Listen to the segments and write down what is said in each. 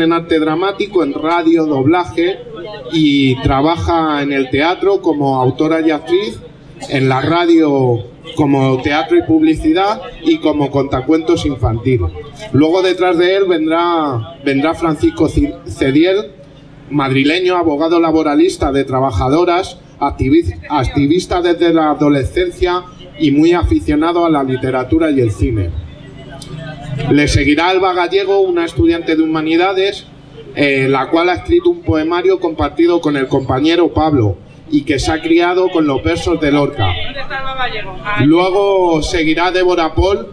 en arte dramático, en radio, doblaje y trabaja en el teatro como autora y actriz, en la radio como teatro y publicidad y como contacuentos infantil. Luego detrás de él vendrá, vendrá Francisco Ci- Cediel, madrileño, abogado laboralista de trabajadoras, activi- activista desde la adolescencia y muy aficionado a la literatura y el cine. Le seguirá Alba Gallego, una estudiante de humanidades, eh, la cual ha escrito un poemario compartido con el compañero Pablo y que se ha criado con los versos de Lorca. Luego seguirá Débora Paul,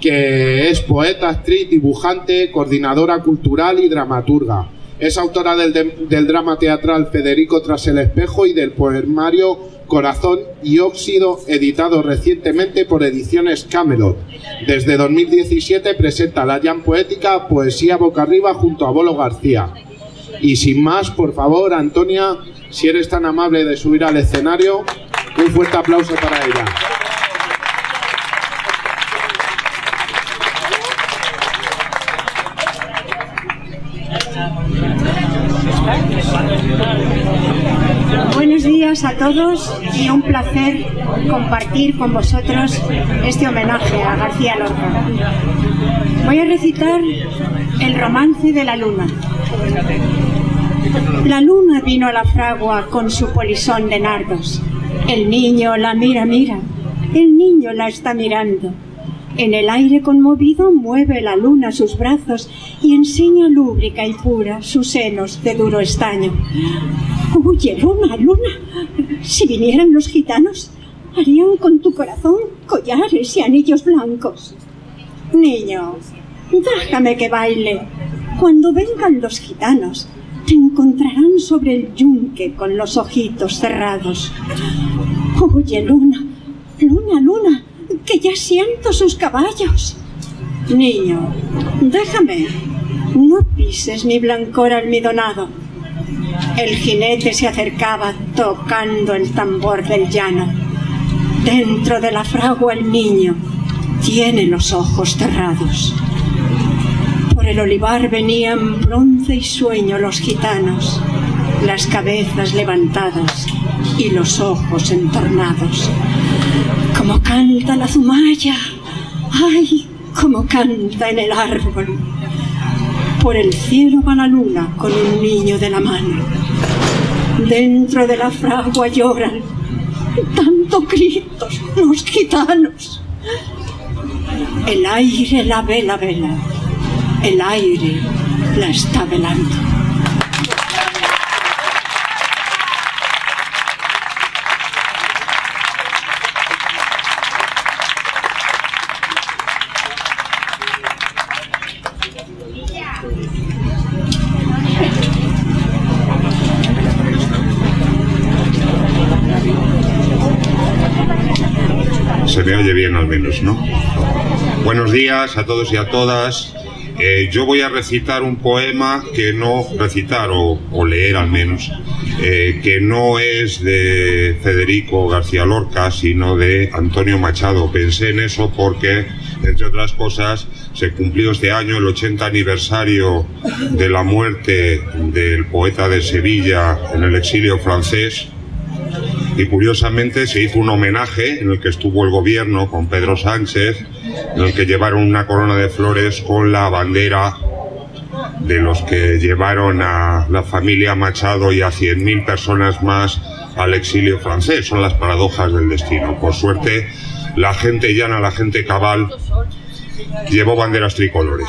que es poeta, actriz, dibujante, coordinadora cultural y dramaturga. Es autora del, de- del drama teatral Federico tras el espejo y del poemario Corazón y Óxido, editado recientemente por Ediciones Camelot. Desde 2017 presenta la Jam Poética Poesía Boca Arriba junto a Bolo García. Y sin más, por favor, Antonia, si eres tan amable de subir al escenario, un fuerte aplauso para ella. Días a todos y un placer compartir con vosotros este homenaje a García Lorca. Voy a recitar el romance de la luna. La luna vino a la fragua con su polisón de nardos. El niño la mira, mira. El niño la está mirando. En el aire conmovido mueve la luna sus brazos y enseña lúbrica y pura sus senos de duro estaño. Oye, luna, luna, si vinieran los gitanos, harían con tu corazón collares y anillos blancos. Niño, déjame que baile. Cuando vengan los gitanos, te encontrarán sobre el yunque con los ojitos cerrados. Oye, luna, luna, luna, que ya siento sus caballos. Niño, déjame. No pises mi blancor almidonado. El jinete se acercaba tocando el tambor del llano. Dentro de la fragua el niño tiene los ojos cerrados. Por el olivar venían bronce y sueño los gitanos, las cabezas levantadas y los ojos entornados. Como canta la zumaya, ay, como canta en el árbol. Por el cielo va la luna con un niño de la mano. Dentro de la fragua lloran tanto gritos los gitanos. El aire la vela, vela. El aire la está velando. Me oye bien al menos, ¿no? Buenos días a todos y a todas. Eh, yo voy a recitar un poema que no, recitar o, leer al menos, eh, que no es de Federico García Lorca, sino de Antonio Machado. Pensé en eso porque, entre otras cosas, se cumplió este año el 80 aniversario de la muerte del poeta de Sevilla en el exilio francés. Y curiosamente se hizo un homenaje en el que estuvo el gobierno con Pedro Sánchez, en el que llevaron una corona de flores con la bandera de los que llevaron a la familia Machado y a 100.000 personas más al exilio francés. Son las paradojas del destino. Por suerte, la gente llana, la gente cabal, llevó banderas tricolores.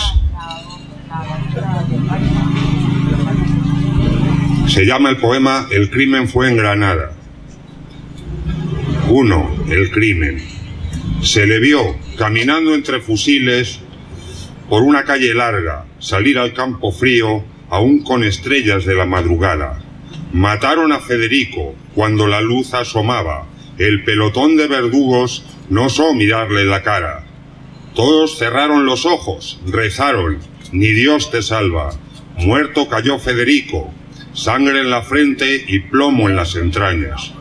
Se llama el poema El crimen fue en Granada. Uno, El crimen. Se le vio caminando entre fusiles por una calle larga, salir al campo frío, aún con estrellas de la madrugada. Mataron a Federico cuando la luz asomaba. El pelotón de verdugos no osó mirarle la cara. Todos cerraron los ojos, rezaron, ni Dios te salva. Muerto cayó Federico, sangre en la frente y plomo en las entrañas.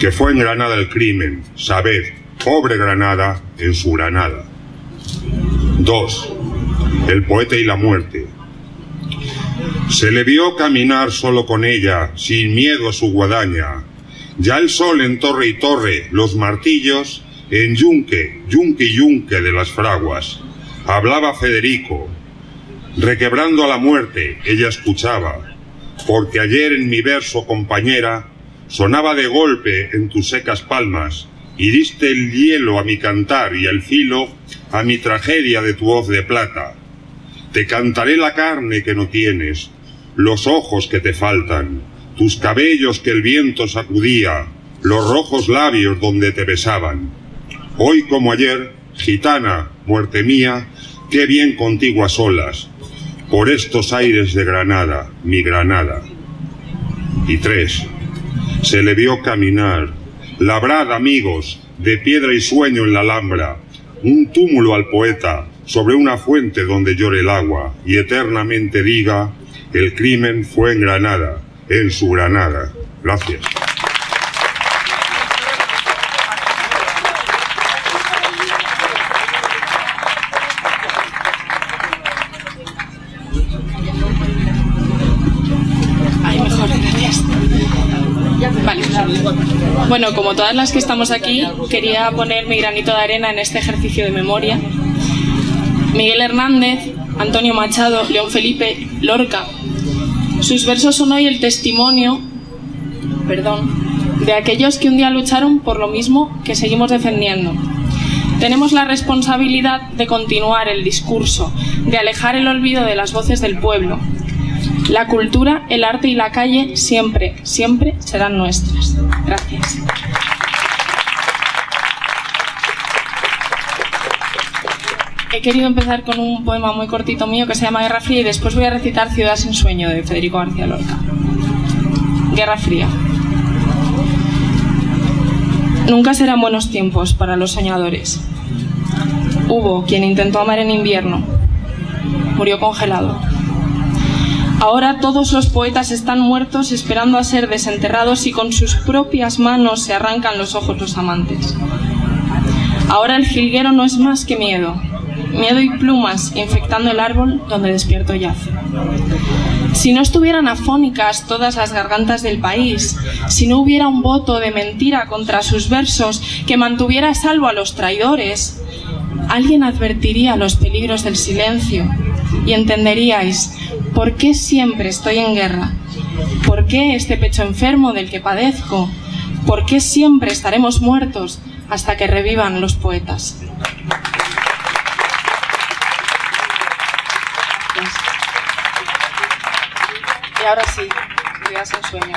Que fue en Granada el crimen, sabed, pobre Granada en su Granada. 2. El poeta y la muerte. Se le vio caminar solo con ella, sin miedo a su guadaña. Ya el sol en torre y torre, los martillos, en yunque, yunque y yunque de las fraguas. Hablaba Federico. Requebrando a la muerte, ella escuchaba. Porque ayer en mi verso, compañera, sonaba de golpe en tus secas palmas, y diste el hielo a mi cantar y el filo a mi tragedia de tu voz de plata. Te cantaré la carne que no tienes, los ojos que te faltan, tus cabellos que el viento sacudía, los rojos labios donde te besaban. Hoy como ayer, gitana, muerte mía, qué bien contigo a solas, por estos aires de Granada, mi Granada. Y tres, se le vio caminar, Labrad, amigos, de piedra y sueño en la Alhambra, un túmulo al poeta sobre una fuente donde llore el agua y eternamente diga, el crimen fue en Granada, en su Granada. Gracias. Bueno, como todas las que estamos aquí, quería poner mi granito de arena en este ejercicio de memoria. Miguel Hernández, Antonio Machado, León Felipe, Lorca. Sus versos son hoy el testimonio, perdón, de aquellos que un día lucharon por lo mismo que seguimos defendiendo. Tenemos la responsabilidad de continuar el discurso, de alejar el olvido de las voces del pueblo, la cultura, el arte y la calle siempre, siempre serán nuestras. Gracias. He querido empezar con un poema muy cortito mío que se llama Guerra Fría y después voy a recitar Ciudad sin sueño de Federico García Lorca. Guerra Fría. Nunca serán buenos tiempos para los soñadores. Hubo quien intentó amar en invierno. Murió congelado. Ahora todos los poetas están muertos esperando a ser desenterrados y con sus propias manos se arrancan los ojos los amantes. Ahora el jilguero no es más que miedo, miedo y plumas infectando el árbol donde despierto yace. Si no estuvieran afónicas todas las gargantas del país, si no hubiera un voto de mentira contra sus versos que mantuviera a salvo a los traidores, alguien advertiría los peligros del silencio y entenderíais ¿Por qué siempre estoy en guerra? ¿Por qué este pecho enfermo del que padezco? ¿Por qué siempre estaremos muertos hasta que revivan los poetas? Y ahora sí, días en sueño.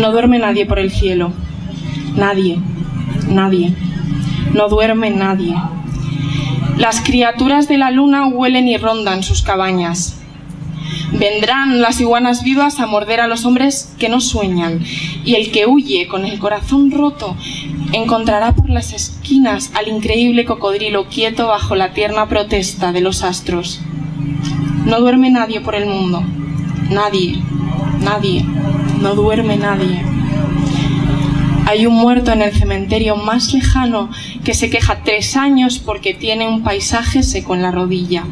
No duerme nadie por el cielo. Nadie, nadie. No duerme nadie. Las criaturas de la luna huelen y rondan sus cabañas. Vendrán las iguanas vivas a morder a los hombres que no sueñan, y el que huye con el corazón roto encontrará por las esquinas al increíble cocodrilo quieto bajo la tierna protesta de los astros. No duerme nadie por el mundo, nadie, nadie, no duerme nadie. Hay un muerto en el cementerio más lejano que se queja tres años porque tiene un paisaje seco en la rodilla.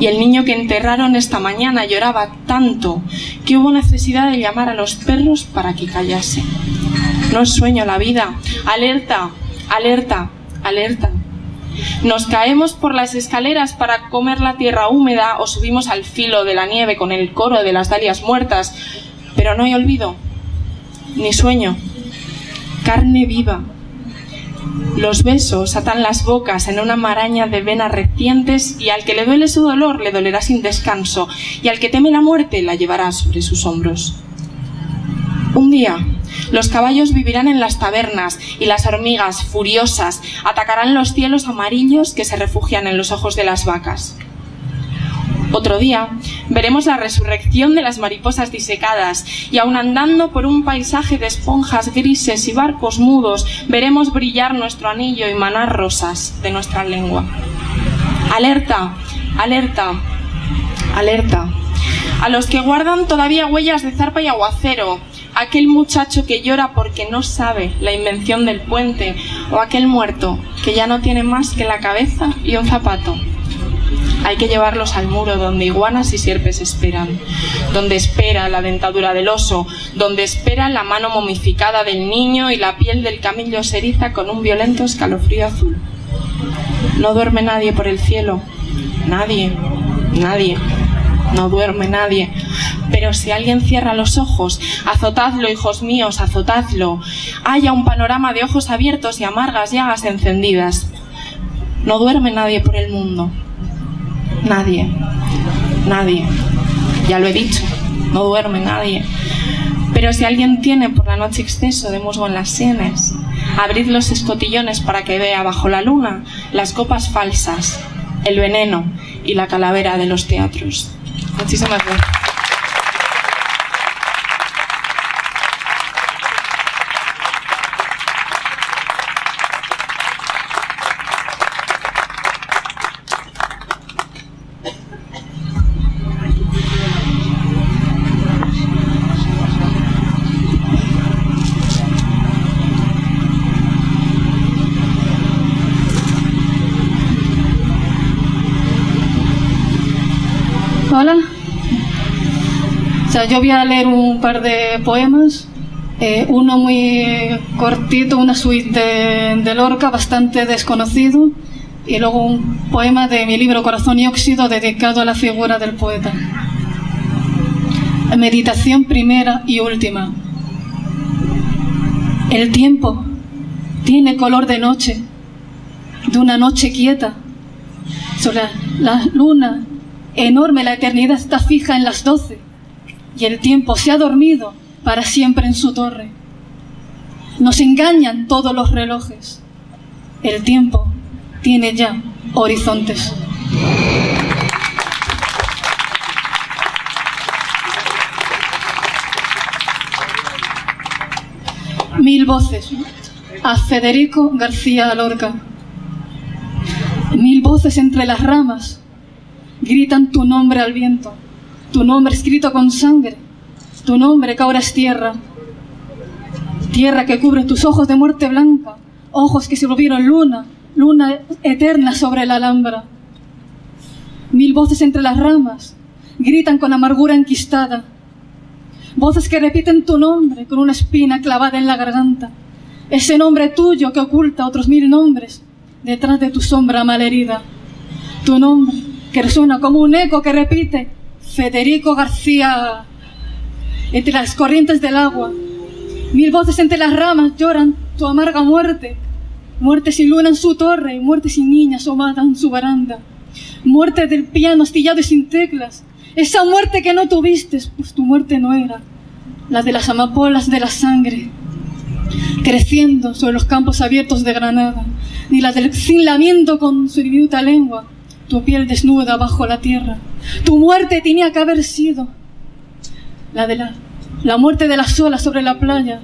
Y el niño que enterraron esta mañana lloraba tanto que hubo necesidad de llamar a los perros para que callase. No sueño la vida. Alerta, alerta, alerta. Nos caemos por las escaleras para comer la tierra húmeda o subimos al filo de la nieve con el coro de las dalias muertas, pero no hay olvido, ni sueño, carne viva. Los besos atan las bocas en una maraña de venas recientes y al que le duele su dolor le dolerá sin descanso y al que teme la muerte la llevará sobre sus hombros. Un día, los caballos vivirán en las tabernas y las hormigas, furiosas, atacarán los cielos amarillos que se refugian en los ojos de las vacas. Otro día veremos la resurrección de las mariposas disecadas y aun andando por un paisaje de esponjas grises y barcos mudos, veremos brillar nuestro anillo y manar rosas de nuestra lengua. Alerta, alerta, alerta. A los que guardan todavía huellas de zarpa y aguacero, aquel muchacho que llora porque no sabe la invención del puente, o aquel muerto que ya no tiene más que la cabeza y un zapato. Hay que llevarlos al muro donde iguanas y sierpes esperan, donde espera la dentadura del oso, donde espera la mano momificada del niño y la piel del camillo se eriza con un violento escalofrío azul. No duerme nadie por el cielo, nadie, nadie, no duerme nadie. Pero si alguien cierra los ojos, azotadlo, hijos míos, azotadlo. Haya un panorama de ojos abiertos y amargas llagas encendidas. No duerme nadie por el mundo. Nadie. Nadie. Ya lo he dicho. No duerme nadie. Pero si alguien tiene por la noche exceso de musgo en las sienes, abrid los escotillones para que vea bajo la luna las copas falsas, el veneno y la calavera de los teatros. Muchísimas gracias. Yo voy a leer un par de poemas. eh, uno muy cortito, una suite de, de Lorca, bastante desconocido. Y luego un poema de mi libro Corazón y Óxido dedicado a la figura del poeta. Meditación primera y última. El tiempo tiene color de noche, de una noche quieta. Sobre la luna enorme, la eternidad está fija en las doce y el tiempo se ha dormido para siempre en su torre. Nos engañan todos los relojes. El tiempo tiene ya horizontes. Mil voces a Federico García Lorca. Mil voces entre las ramas gritan tu nombre al viento, tu nombre escrito con sangre, tu nombre que ahora es tierra, tierra que cubre tus ojos de muerte blanca, ojos que se volvieron luna, luna eterna sobre la alhambra. Mil voces entre las ramas gritan con amargura enquistada, voces que repiten tu nombre con una espina clavada en la garganta, ese nombre tuyo que oculta otros mil nombres detrás de tu sombra malherida, tu nombre que resuena como un eco que repite Federico García entre las corrientes del agua. Mil voces entre las ramas lloran tu amarga muerte. Muerte sin luna en su torre, muerte sin niña asomada en su baranda. Muerte del piano astillado y sin teclas. Esa muerte que no tuviste, pues tu muerte no era la de las amapolas de la sangre, creciendo sobre los campos abiertos de Granada, ni la del sin con su diminuta lengua, tu piel desnuda bajo la tierra. Tu muerte tenía que haber sido la de la, la muerte de las olas sobre la playa,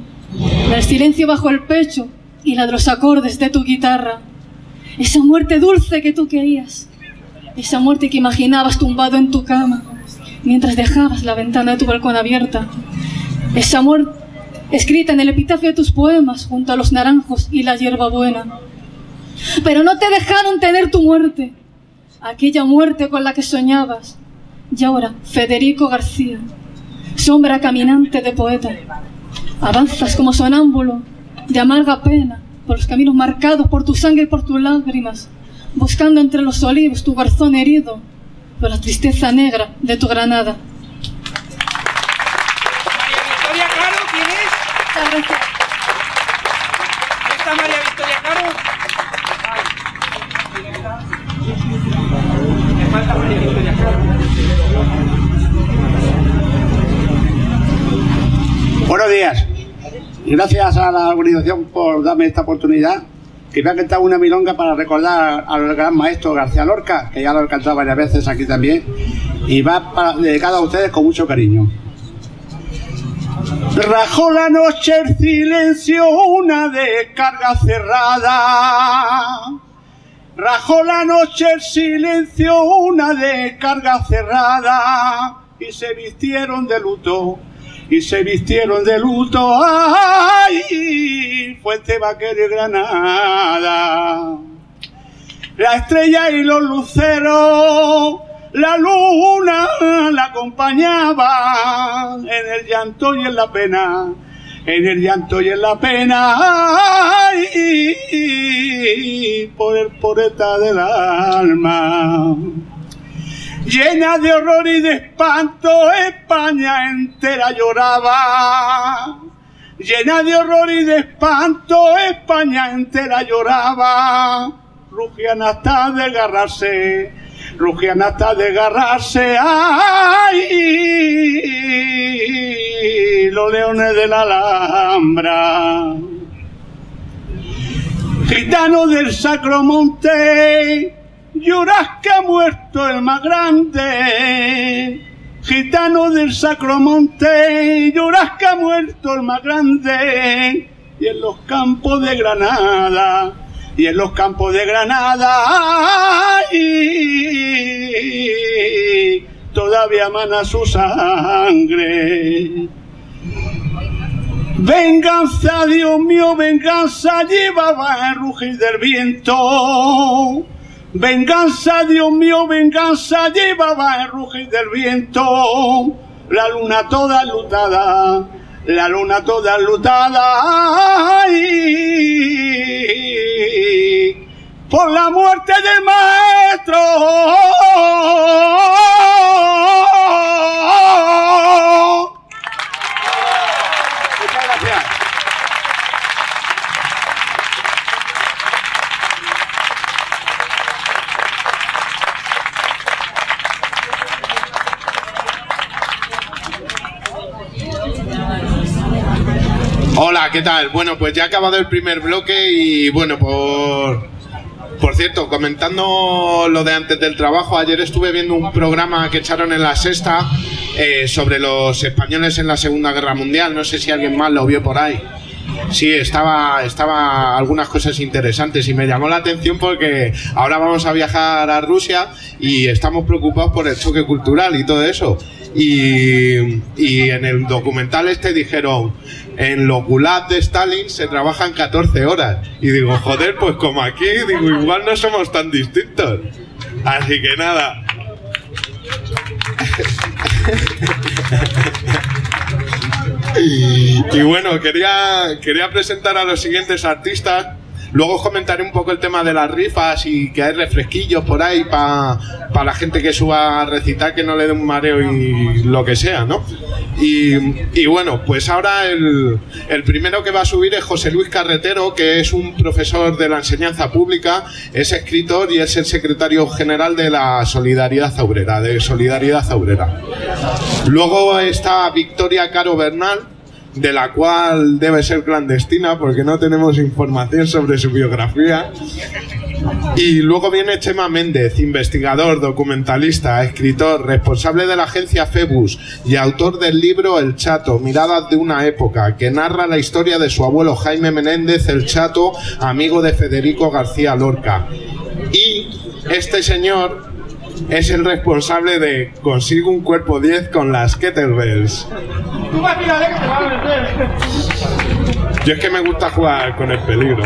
la del silencio bajo el pecho y la de los acordes de tu guitarra. Esa muerte dulce que tú querías, esa muerte que imaginabas tumbado en tu cama mientras dejabas la ventana de tu balcón abierta, esa muerte escrita en el epitafio de tus poemas junto a los naranjos y la hierbabuena. Pero no te dejaron tener tu muerte, aquella muerte con la que soñabas. Y ahora, Federico García, sombra caminante de poeta, avanzas como sonámbulo de amarga pena por los caminos marcados por tu sangre y por tus lágrimas, buscando entre los olivos tu corazón herido por la tristeza negra de tu granada. Gracias a la organización por darme esta oportunidad. Que me ha cantado una milonga para recordar al gran maestro García Lorca, que ya lo he cantado varias veces aquí también. Y va para, a ustedes con mucho cariño. Rajó la noche el silencio, una descarga cerrada. Rajó la noche el silencio, una descarga cerrada. Y se vistieron de luto y se vistieron de luto. ¡Ay! Fuente Vaquero y Granada. La estrella y los luceros, la luna la acompañaba en el llanto y en la pena. En el llanto y en la pena, ay, por el poeta del alma llena de horror y de espanto, España entera lloraba. Llena de horror y de espanto, España entera lloraba. Rugían hasta desgarrarse, rugían hasta desgarrarse, ay, los leones de la Alhambra. Gitano del Sacro Monte, lloras que ha muerto el más grande. Gitano del Sacromonte, lloras que ha muerto el más grande. Y en los campos de Granada, y en los campos de Granada, ay, todavía mana su sangre. Venganza, Dios mío, venganza, llevaba el rugir del viento. Venganza, Dios mío, venganza, llevaba el rugir del viento. La luna toda lutada, la luna toda lutada. ay, por la muerte del maestro. Muchas gracias. Hola, ¿qué tal? Bueno, pues ya ha acabado el primer bloque y bueno, por, por cierto, comentando lo de antes del trabajo, ayer estuve viendo un programa que echaron en la sexta eh, sobre los españoles en la Segunda Guerra Mundial. No sé si alguien más lo vio por ahí. Sí, estaba, estaba algunas cosas interesantes y me llamó la atención porque ahora vamos a viajar a Rusia y estamos preocupados por el choque cultural y todo eso. Y, y en el documental este dijeron, en los gulags de Stalin se trabajan 14 horas. Y digo, joder, pues como aquí, digo, igual no somos tan distintos. Así que nada. Y bueno, quería, quería presentar a los siguientes artistas. Luego os comentaré un poco el tema de las rifas y que hay refresquillos por ahí para la gente que suba a recitar que no le dé un mareo y lo que sea, ¿no? Y, bueno, pues ahora el, el primero que va a subir es José Luis Carretero, que es un profesor de la enseñanza pública, es escritor y es el secretario general de la Solidaridad Obrera, de Solidaridad Obrera. Luego está Victoria Caro Bernal, de la cual debe ser clandestina porque no tenemos información sobre su biografía. Y luego viene Chema Méndez, investigador, documentalista, escritor, responsable de la agencia Febus y autor del libro El Chato, Miradas de una época, que narra la historia de su abuelo Jaime Menéndez el Chato, amigo de Federico García Lorca. Y este señor es el responsable de Consigo un cuerpo 10 con las kettlebells. Yo es que me gusta jugar con el peligro.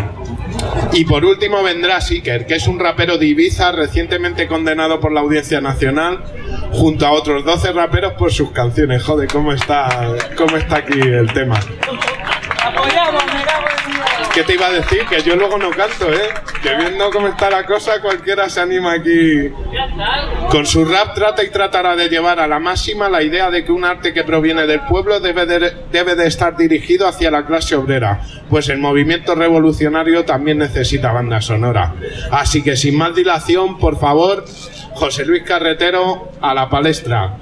Y por último vendrá Seeker, que es un rapero de Ibiza recientemente condenado por la Audiencia Nacional, junto a otros 12 raperos por sus canciones. Joder, cómo está, cómo está aquí el tema. ¿Qué te iba a decir? Que yo luego no canto, ¿eh? Que viendo cómo está la cosa, cualquiera se anima aquí. Con su rap trata y tratará de llevar a la máxima la idea de que un arte que proviene del pueblo debe de, debe de estar dirigido hacia la clase obrera, pues el movimiento revolucionario también necesita banda sonora. Así que sin más dilación, por favor, José Luis Carretero a la palestra.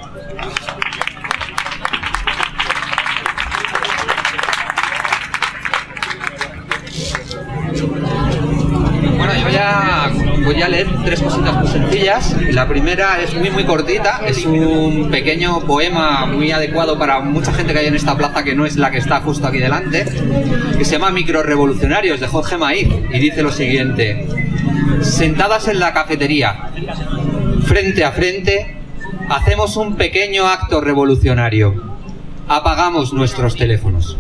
Voy a leer tres cositas muy sencillas. La primera es muy muy cortita, es un pequeño poema muy adecuado para mucha gente que hay en esta plaza que no es la que está justo aquí delante, que se llama Microrevolucionarios de Jorge Maíz y dice lo siguiente: Sentadas en la cafetería, frente a frente, hacemos un pequeño acto revolucionario. Apagamos nuestros teléfonos.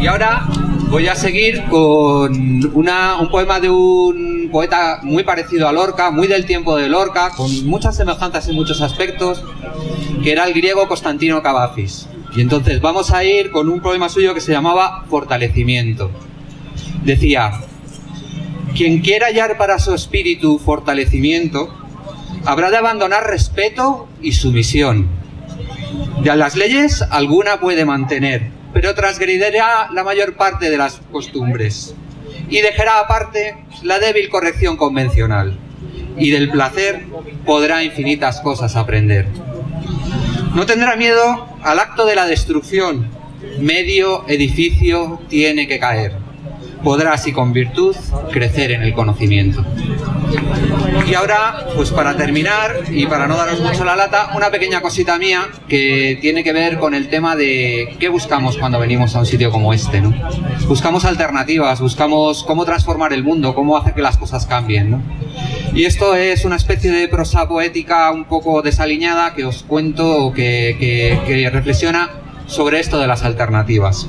Y ahora voy a seguir con una- un poema de un poeta muy parecido a Lorca, muy del tiempo de Lorca, con muchas semejanzas en muchos aspectos, que era el griego Constantino Cavafis. Y entonces vamos a ir con un poema suyo que se llamaba Fortalecimiento. Decía, quien quiera hallar para su espíritu fortalecimiento, habrá de abandonar respeto y sumisión. De las leyes alguna puede mantener, pero transgredirá la mayor parte de las costumbres y dejará aparte la débil corrección convencional. Y del placer podrá infinitas cosas aprender. No tendrá miedo al acto de la destrucción. Medio edificio tiene que caer. Podrá así con virtud crecer en el conocimiento. Y ahora, pues para terminar y para no daros mucho la lata, una pequeña cosita mía que tiene que ver con el tema de qué buscamos cuando venimos a un sitio como este, ¿no? Buscamos alternativas, buscamos cómo transformar el mundo, cómo hacer que las cosas cambien, ¿no? Y esto es una especie de prosa poética un poco desaliñada que os cuento que, que- que reflexiona sobre esto de las alternativas.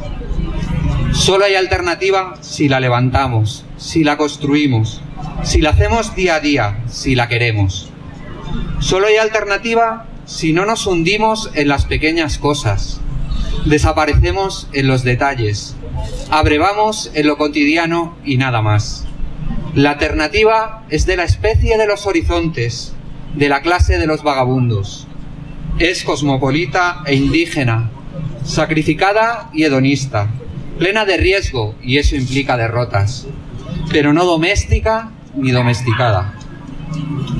Solo hay alternativa si la levantamos, si la construimos, si la hacemos día a día, si la queremos. Solo hay alternativa si no nos hundimos en las pequeñas cosas, desaparecemos en los detalles, abrevamos en lo cotidiano y nada más. La alternativa es de la especie de los horizontes, de la clase de los vagabundos. Es cosmopolita e indígena, sacrificada y hedonista, plena de riesgo y eso implica derrotas, pero no doméstica ni domesticada.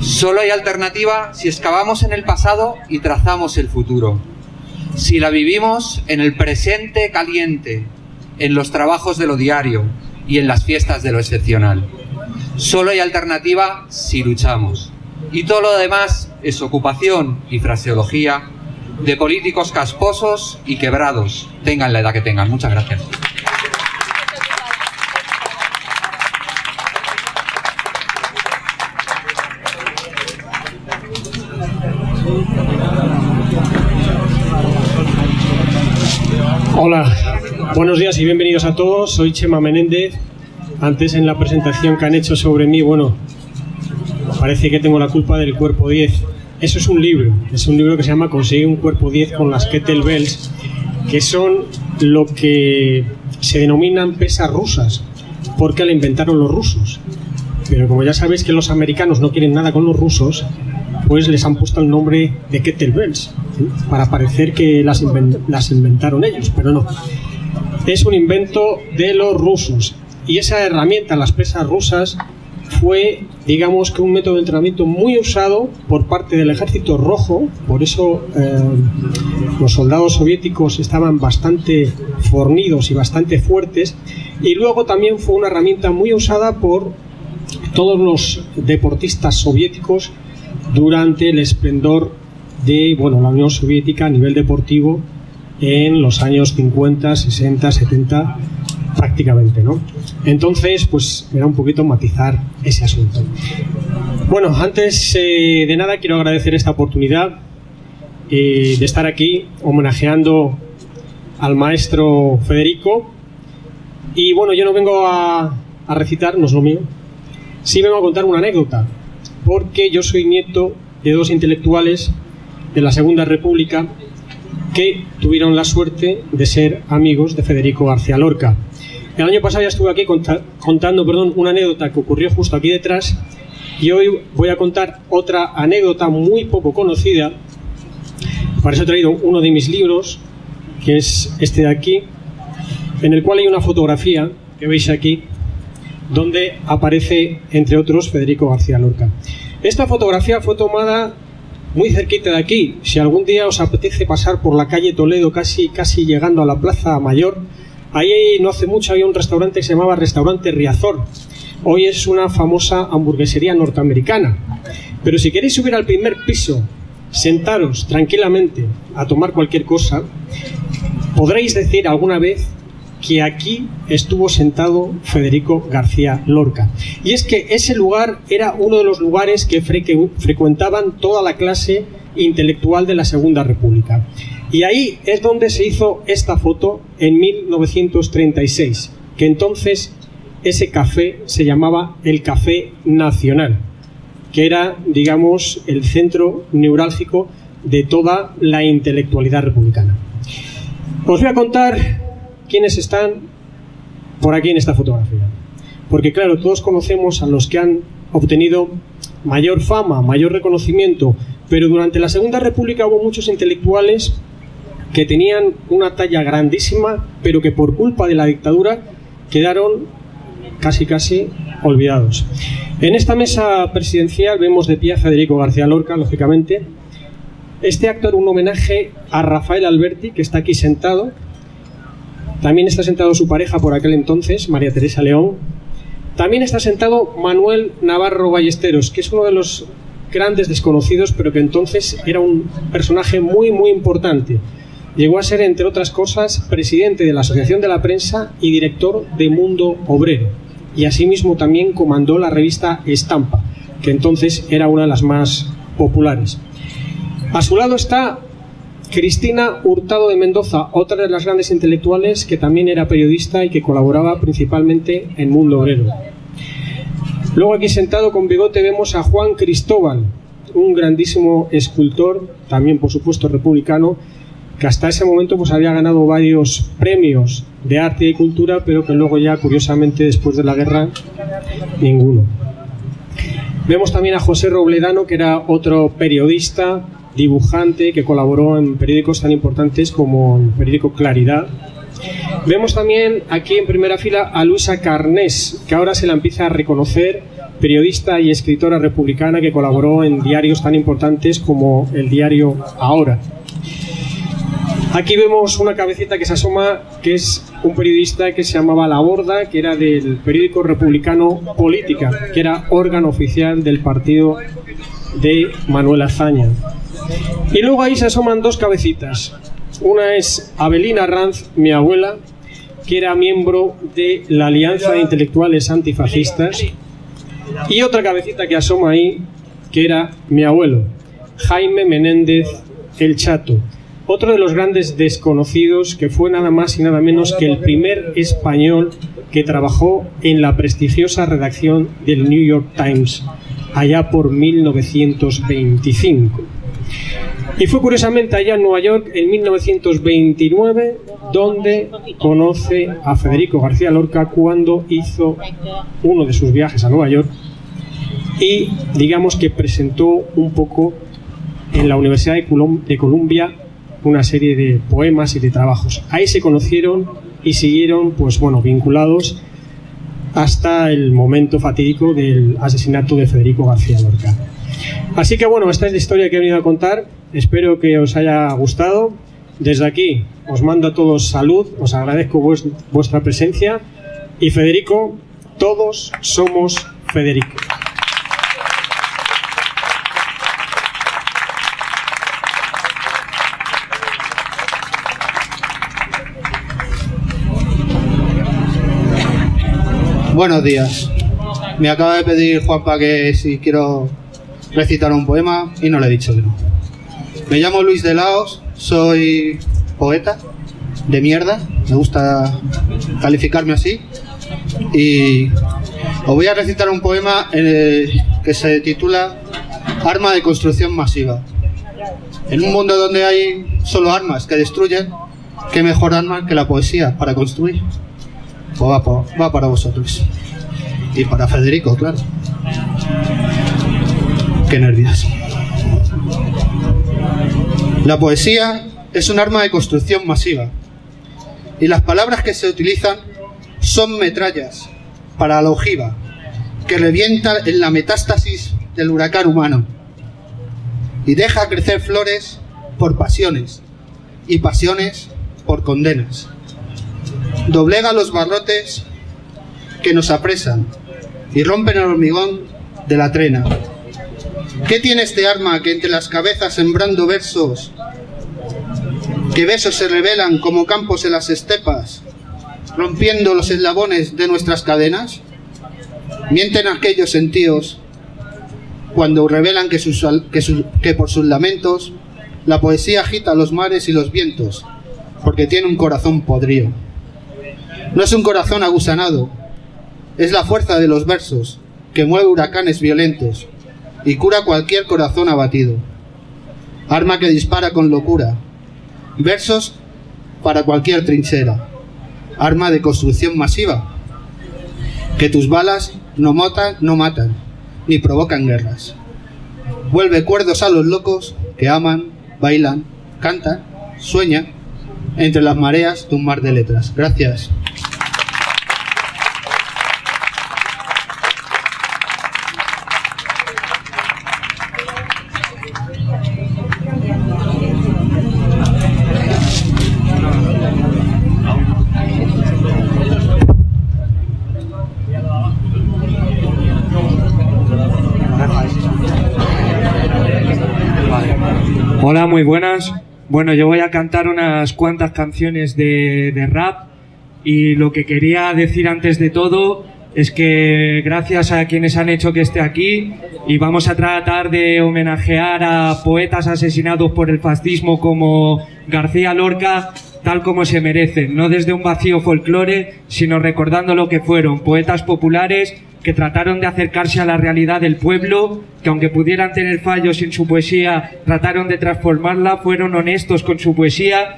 Solo hay alternativa si excavamos en el pasado y trazamos el futuro. Si la vivimos en el presente caliente, en los trabajos de lo diario y en las fiestas de lo excepcional. Solo hay alternativa si luchamos. Y todo lo demás es ocupación y fraseología de políticos casposos y quebrados, tengan la edad que tengan. Muchas gracias. Hola, buenos días y bienvenidos a todos. Soy Chema Menéndez. Antes en la presentación que han hecho sobre mí, bueno, parece que tengo la culpa del cuerpo 10. Eso es un libro, es un libro que se llama Conseguir un cuerpo 10 con las kettlebells, que son lo que se denominan pesas rusas, porque la inventaron los rusos. Pero como ya sabéis que los americanos no quieren nada con los rusos, pues les han puesto el nombre de kettlebells, ¿sí? para parecer que las, inven- las inventaron ellos, pero no. Es un invento de los rusos. Y esa herramienta, las pesas rusas, fue, digamos que un método de entrenamiento muy usado por parte del ejército rojo, por eso eh, los soldados soviéticos estaban bastante fornidos y bastante fuertes, y luego también fue una herramienta muy usada por todos los deportistas soviéticos durante el esplendor de bueno, la Unión Soviética a nivel deportivo en los años 50, 60, 70 prácticamente, ¿no? Entonces, pues era un poquito matizar ese asunto. Bueno, antes eh, de nada quiero agradecer esta oportunidad eh, de estar aquí homenajeando al maestro Federico. Y bueno, yo no vengo a, a recitar, no es lo mío, sí vengo a contar una anécdota, porque yo soy nieto de dos intelectuales de la Segunda República que tuvieron la suerte de ser amigos de Federico García Lorca. El año pasado ya estuve aquí contando perdón, una anécdota que ocurrió justo aquí detrás y hoy voy a contar otra anécdota muy poco conocida. Para eso he traído uno de mis libros, que es este de aquí, en el cual hay una fotografía que veis aquí, donde aparece, entre otros, Federico García Lorca. Esta fotografía fue tomada muy cerquita de aquí. Si algún día os apetece pasar por la calle Toledo, casi, casi llegando a la Plaza Mayor, ahí no hace mucho había un restaurante que se llamaba Restaurante Riazor. Hoy es una famosa hamburguesería norteamericana. Pero si queréis subir al primer piso, sentaros tranquilamente a tomar cualquier cosa, podréis decir alguna vez que aquí estuvo sentado Federico García Lorca. Y es que ese lugar era uno de los lugares que frecuentaban toda la clase intelectual de la Segunda República. Y ahí es donde se hizo esta foto en 1936, que entonces ese café se llamaba el Café Nacional, que era, digamos, el centro neurálgico de toda la intelectualidad republicana. Os voy a contar quiénes están por aquí en esta fotografía. Porque claro, todos conocemos a los que han obtenido mayor fama, mayor reconocimiento, pero durante la Segunda República hubo muchos intelectuales que tenían una talla grandísima, pero que por culpa de la dictadura quedaron casi casi olvidados. En esta mesa presidencial vemos de pie a Federico García Lorca, lógicamente. Este acto era un homenaje a Rafael Alberti, que está aquí sentado, también está sentado su pareja por aquel entonces, María Teresa León. También está sentado Manuel Navarro Ballesteros, que es uno de los grandes desconocidos, pero que entonces era un personaje muy, muy importante. Llegó a ser, entre otras cosas, presidente de la Asociación de la Prensa y director de Mundo Obrero. Y asimismo también comandó la revista Estampa, que entonces era una de las más populares. A su lado está Cristina Hurtado de Mendoza, otra de las grandes intelectuales que también era periodista y que colaboraba principalmente en Mundo Obrero. Luego aquí sentado con bigote vemos a Juan Cristóbal, un grandísimo escultor, también por supuesto republicano, que hasta ese momento pues había ganado varios premios de arte y cultura, pero que luego ya curiosamente después de la guerra ninguno. Vemos también a José Robledano, que era otro periodista, dibujante que colaboró en periódicos tan importantes como el periódico Claridad. Vemos también aquí en primera fila a Luisa Carnés, que ahora se la empieza a reconocer, periodista y escritora republicana que colaboró en diarios tan importantes como el diario Ahora. Aquí vemos una cabecita que se asoma, que es un periodista que se llamaba La Borda, que era del periódico republicano Política, que era órgano oficial del partido de Manuel Azaña. Y luego ahí se asoman dos cabecitas. Una es Abelina Ranz, mi abuela, que era miembro de la Alianza de Intelectuales Antifascistas. Y otra cabecita que asoma ahí, que era mi abuelo, Jaime Menéndez el Chato, otro de los grandes desconocidos que fue nada más y nada menos que el primer español que trabajó en la prestigiosa redacción del New York Times allá por 1925. Y fue curiosamente allá en Nueva York en 1929 donde conoce a Federico García Lorca cuando hizo uno de sus viajes a Nueva York y digamos que presentó un poco en la Universidad de Columbia una serie de poemas y de trabajos. Ahí se conocieron y siguieron pues bueno vinculados hasta el momento fatídico del asesinato de Federico García Lorca. Así que bueno, esta es la historia que he venido a contar. Espero que os haya gustado. Desde aquí os mando a todos salud, os agradezco vuestra presencia y Federico, todos somos Federico. Buenos días. Me acaba de pedir Juanpa que si quiero recitar un poema y no le he dicho que no. Me llamo Luis de Laos, soy poeta de mierda, me gusta calificarme así. Y os voy a recitar un poema eh, que se titula Arma de construcción masiva. En un mundo donde hay solo armas que destruyen, ¿qué mejor arma que la poesía para construir? Pues va, va para vosotros. Y para Federico, claro. Qué nervios. La poesía es un arma de construcción masiva. Y las palabras que se utilizan son metrallas para la ojiva, que revienta en la metástasis del huracán humano. Y deja crecer flores por pasiones, y pasiones por condenas. Doblega los barrotes que nos apresan y rompen el hormigón de la trena. ¿Qué tiene este arma que entre las cabezas sembrando versos, que besos se revelan como campos en las estepas, rompiendo los eslabones de nuestras cadenas? Mienten aquellos sentidos cuando revelan que, por sus lamentos la poesía agita los mares y los vientos, porque tiene un corazón podrido. No es un corazón agusanado, es la fuerza de los versos que mueve huracanes violentos y cura cualquier corazón abatido. Arma que dispara con locura. Versos para cualquier trinchera. Arma de construcción masiva. Que tus balas no matan, no matan, ni provocan guerras. Vuelve cuerdos a los locos que aman, bailan, cantan, sueñan entre las mareas de un mar de letras. Gracias. Hola, muy buenas. Bueno, yo voy a cantar unas cuantas canciones de, de rap y lo que quería decir antes de todo es que gracias a quienes han hecho que esté aquí y vamos a tratar de homenajear a poetas asesinados por el fascismo como García Lorca tal como se merecen, no desde un vacío folclore, sino recordando lo que fueron poetas populares que trataron de acercarse a la realidad del pueblo, que aunque pudieran tener fallos en su poesía, trataron de transformarla, fueron honestos con su poesía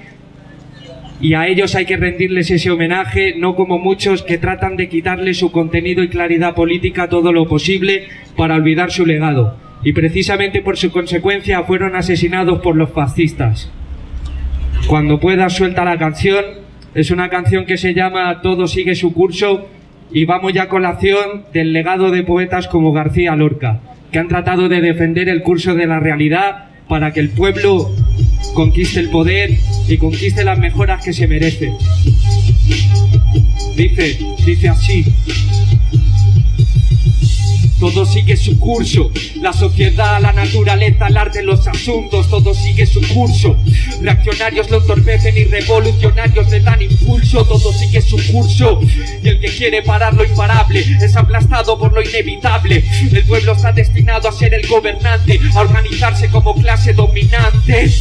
y a ellos hay que rendirles ese homenaje, no como muchos que tratan de quitarle su contenido y claridad política todo lo posible para olvidar su legado. Y precisamente por su consecuencia fueron asesinados por los fascistas. Cuando puedas suelta la canción, es una canción que se llama Todo sigue su curso y vamos ya a colación del legado de poetas como García Lorca, que han tratado de defender el curso de la realidad para que el pueblo conquiste el poder y conquiste las mejoras que se merece. Dice, dice así. Todo sigue su curso, la sociedad, la naturaleza, el arte, los asuntos, todo sigue su curso. Reaccionarios lo entorpecen y revolucionarios le dan impulso, todo sigue su curso. Y el que quiere parar lo imparable es aplastado por lo inevitable. El pueblo está destinado a ser el gobernante, a organizarse como clase dominante.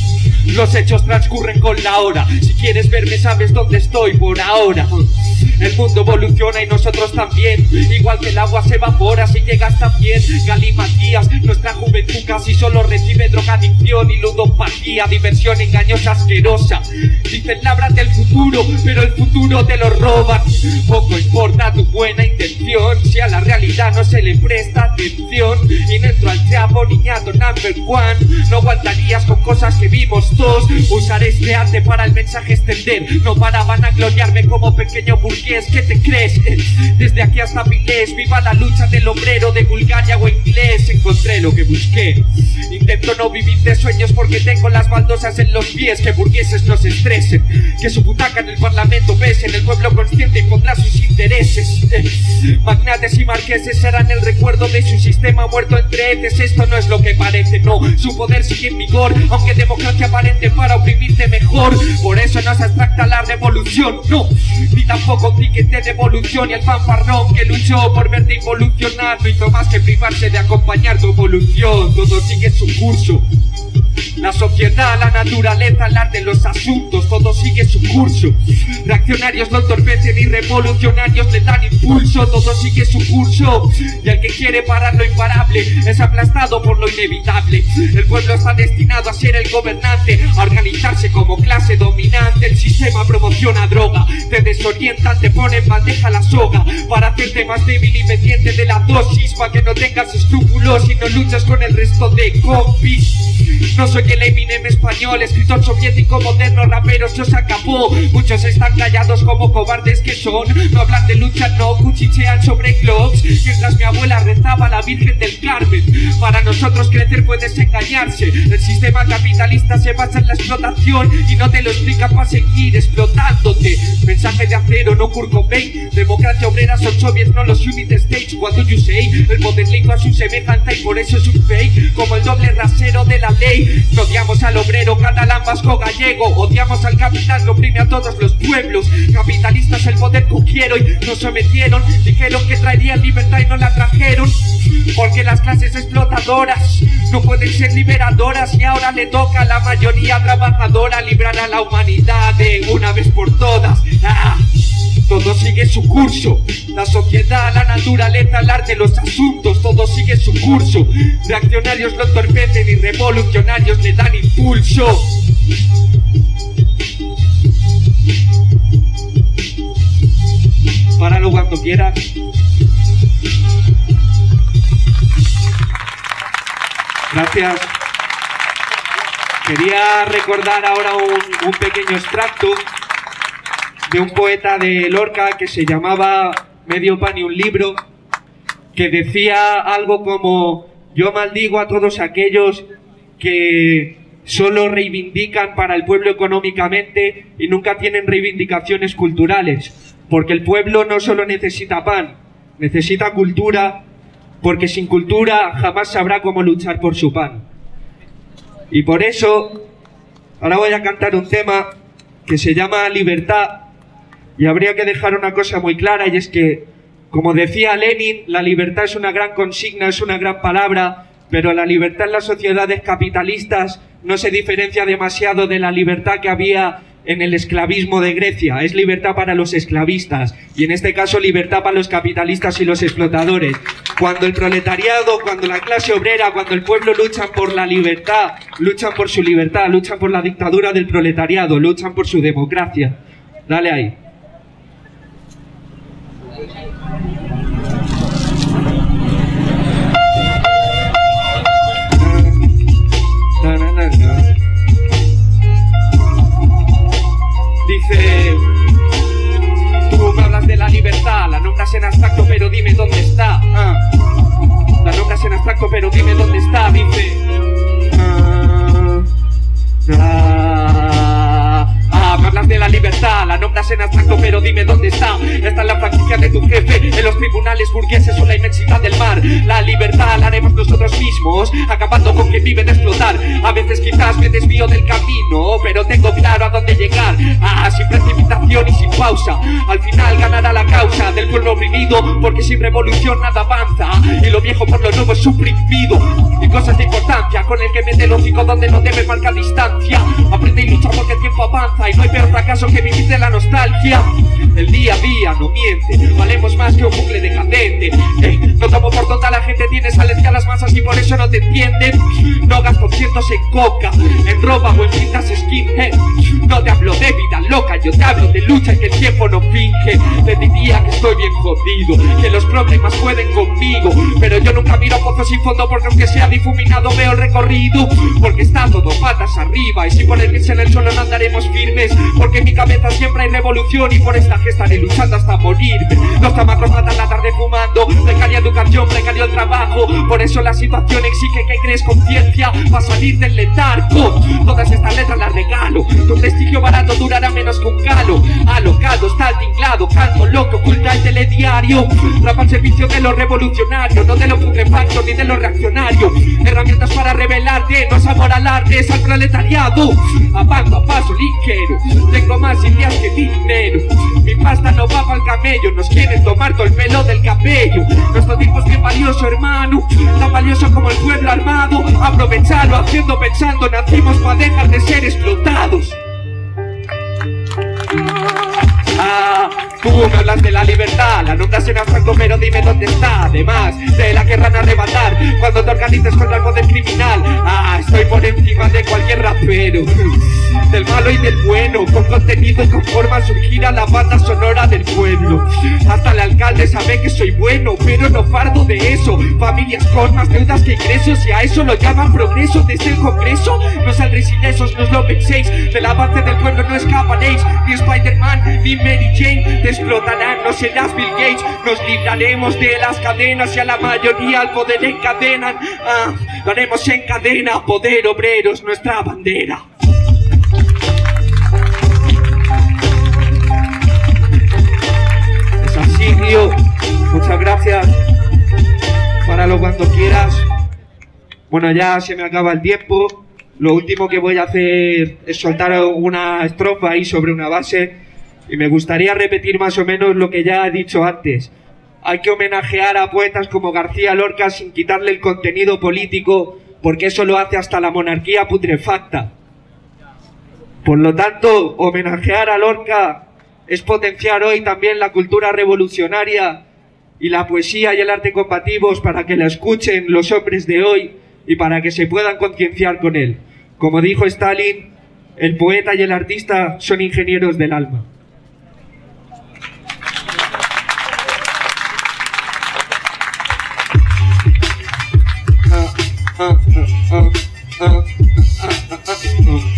Los hechos transcurren con la hora. Si quieres verme, sabes dónde estoy por ahora. El mundo evoluciona y nosotros también. Igual que el agua se evapora si llegas también. Galimatías, nuestra juventud casi solo recibe drogadicción y ludopatía, diversión engañosa, asquerosa. Dicen lábrate el futuro, pero el futuro te lo roban. Poco importa tu buena intención si a la realidad no se le presta atención. Y dentro al trapo, niñato number one. No aguantarías con cosas que vimos todos. Usaré este arte para el mensaje extender. No para vanagloriarme como pequeño burgués. ¿Qué te crees? Desde aquí hasta Vilés, viva la lucha del obrero de Bulgaria o inglés. Encontré lo que busqué. Intento no vivir de sueños porque tengo las baldosas en los pies. Que burgueses no se estresen. Que su butaca en el parlamento pese. En el pueblo consciente encontrar sus intereses. Magnates y marqueses serán el recuerdo de su sistema muerto entre heces. Esto no es lo que parece, no. Su poder sigue en vigor, aunque democracia aparente para oprimirte mejor. Por eso no se abstracta la revolución, no. Ni tampoco ticket de devolución y el fanfarrón que luchó por verte involucionar no más que privarse de acompañar tu evolución. Todo sigue su curso. La sociedad, la naturaleza, el arte, los asuntos, todo sigue su curso. Reaccionarios lo entorpecen y revolucionarios le dan impulso, todo sigue su curso. Y el que quiere parar lo imparable es aplastado por lo inevitable. El pueblo está destinado a ser el gobernante, a organizarse como clase dominante. El sistema promociona droga, te desorientan, te pone en bandeja la soga para hacerte más débil y pendiente de la dosis, para que no tengas escrúpulos y no luches con el resto de compis. Soy el Eminem español, escritor soviético moderno, rapero se os acabó. Muchos están callados como cobardes que son. No hablan de lucha, no cuchichean sobre clocks. Mientras mi abuela rezaba a la Virgen del Carmen. Para nosotros crecer puedes engañarse. El sistema capitalista se basa en la explotación y no te lo explica para seguir explotándote. Mensaje de acero, no Kurt Cobain. Democracia obrera son soviets, no los United States. What do you say? El poder le a su semejanza y por eso es un fake. Como el doble rasero de la ley. Odiamos al obrero catalán, vasco, gallego. Odiamos al capital que oprime a todos los pueblos. Capitalistas el poder cogieron y nos sometieron. Dijeron que traerían libertad y no la trajeron. Porque las clases explotadoras no pueden ser liberadoras y ahora le toca a la mayoría trabajadora librar a la humanidad de una vez por todas. Ah, todo sigue su curso. La sociedad, la naturaleza, el arte, los asuntos, todo sigue su curso. Reaccionarios lo entorpecen y revolucionarios le dan impulso. Páralo cuando quieras. Gracias. Quería recordar ahora un, un pequeño extracto de un poeta de Lorca que se llamaba Medio pan y un libro, que decía algo como yo maldigo a todos aquellos que solo reivindican para el pueblo económicamente y nunca tienen reivindicaciones culturales, porque el pueblo no solo necesita pan, necesita cultura, porque sin cultura jamás sabrá cómo luchar por su pan. Y por eso, ahora voy a cantar un tema que se llama Libertad, y habría que dejar una cosa muy clara, y es que, como decía Lenin, la libertad es una gran consigna, es una gran palabra, pero la libertad en las sociedades capitalistas no se diferencia demasiado de la libertad que había en el esclavismo de Grecia. Es libertad para los esclavistas y en este caso libertad para los capitalistas y los explotadores. Cuando el proletariado, cuando la clase obrera, cuando el pueblo luchan por la libertad, luchan por su libertad, luchan por la dictadura del proletariado, luchan por su democracia. Dale ahí. Dice, tú me hablas de la libertad, la nombras en abstracto, pero dime dónde está. Ah. La nombras en abstracto, pero dime dónde está. Dice, ah, ah, hablas de la libertad, la nombras en abstracto, pero dime dónde está. Está en la práctica de tu jefe, en los tribunales burgueses o la inmensidad del mar. La libertad la haremos nosotros mismos, acabando con quien vive de explotar. A veces quizás me desvío del camino, pero tengo claro a dónde llegar. Ah, sin precipitación y sin pausa. Al final ganará la causa del pueblo oprimido, porque sin revolución nada avanza. Y lo viejo por lo nuevo es suprimido. Y cosas de importancia, con el que mete el hocico donde no debe marcar distancia. Aprende y lucha porque el tiempo avanza y no hay peor fracaso que vivir de la nostalgia. El día a día no miente, valemos más que un bucle decadente. Eh, no tomo por tonta, la gente tiene alergia a las masas y por eso no te entienden. No gasto cientos en coca, en ropa o en pintas skinhead. No te hablo de vida loca, yo te hablo de lucha y que el tiempo no finge. Te diría que estoy bien jodido, que los problemas pueden conmigo. Pero yo nunca miro pozos sin fondo porque aunque sea difuminado veo el recorrido. Porque está todo patas arriba y si por el en el suelo no andaremos firmes. Porque en mi cabeza siempre hay revolución y por esta que estaré luchando hasta morirme. Los tamacos matan la tarde fumando, Precaria educación, precario el trabajo. Por eso la situación exige que crees conciencia para salir del letargo. Todas estas letras las regalo. Tu prestigio barato durará menos que un calo. Alocado está tinglado, canto loco, oculta el telediario. Rap al servicio de lo revolucionario, no de lo putrefacto ni de lo reaccionario. Herramientas para rebelarte, no es amor al arte, es al proletariado. A paso a paso ligero, tengo más ideas que dinero. Mi pasta no va para el camello, nos quieren tomar todo el pelo del cabello. Nuestro tiempo es bien valioso, hermano, tan valioso como el pueblo armado. Aprovecharlo, haciendo, pensando, nacimos para dejar de ser explotados. Tú me hablas de la libertad, la nombras en abstracto, pero dime dónde está. Además, de la querrán arrebatar cuando te organices contra el poder criminal. Ah, estoy por encima de cualquier rapero, del malo y del bueno, con contenido y con forma surgirá la banda sonora del pueblo. Hasta el alcalde sabe que soy bueno, pero no fardo de eso. Familias con más deudas que ingresos y a eso lo llaman progreso desde el Congreso. No saldréis ilesos, no os lo penséis. Del avance del pueblo no escaparéis, ni Spider-Man ni Mary Jane. Explotarán, no serás Bill Gates. Nos libraremos de las cadenas y a la mayoría al poder encadenan. Ah, haremos en cadena, poder obreros, nuestra bandera. Es así, tío. Muchas gracias. Páralo cuando quieras. Bueno, ya se me acaba el tiempo. Lo último que voy a hacer es soltar una estrofa ahí sobre una base. Y me gustaría repetir más o menos lo que ya he dicho antes. Hay que homenajear a poetas como García Lorca sin quitarle el contenido político, porque eso lo hace hasta la monarquía putrefacta. Por lo tanto, homenajear a Lorca es potenciar hoy también la cultura revolucionaria y la poesía y el arte combativos para que la escuchen los hombres de hoy y para que se puedan concienciar con él. Como dijo Stalin, el poeta y el artista son ingenieros del alma.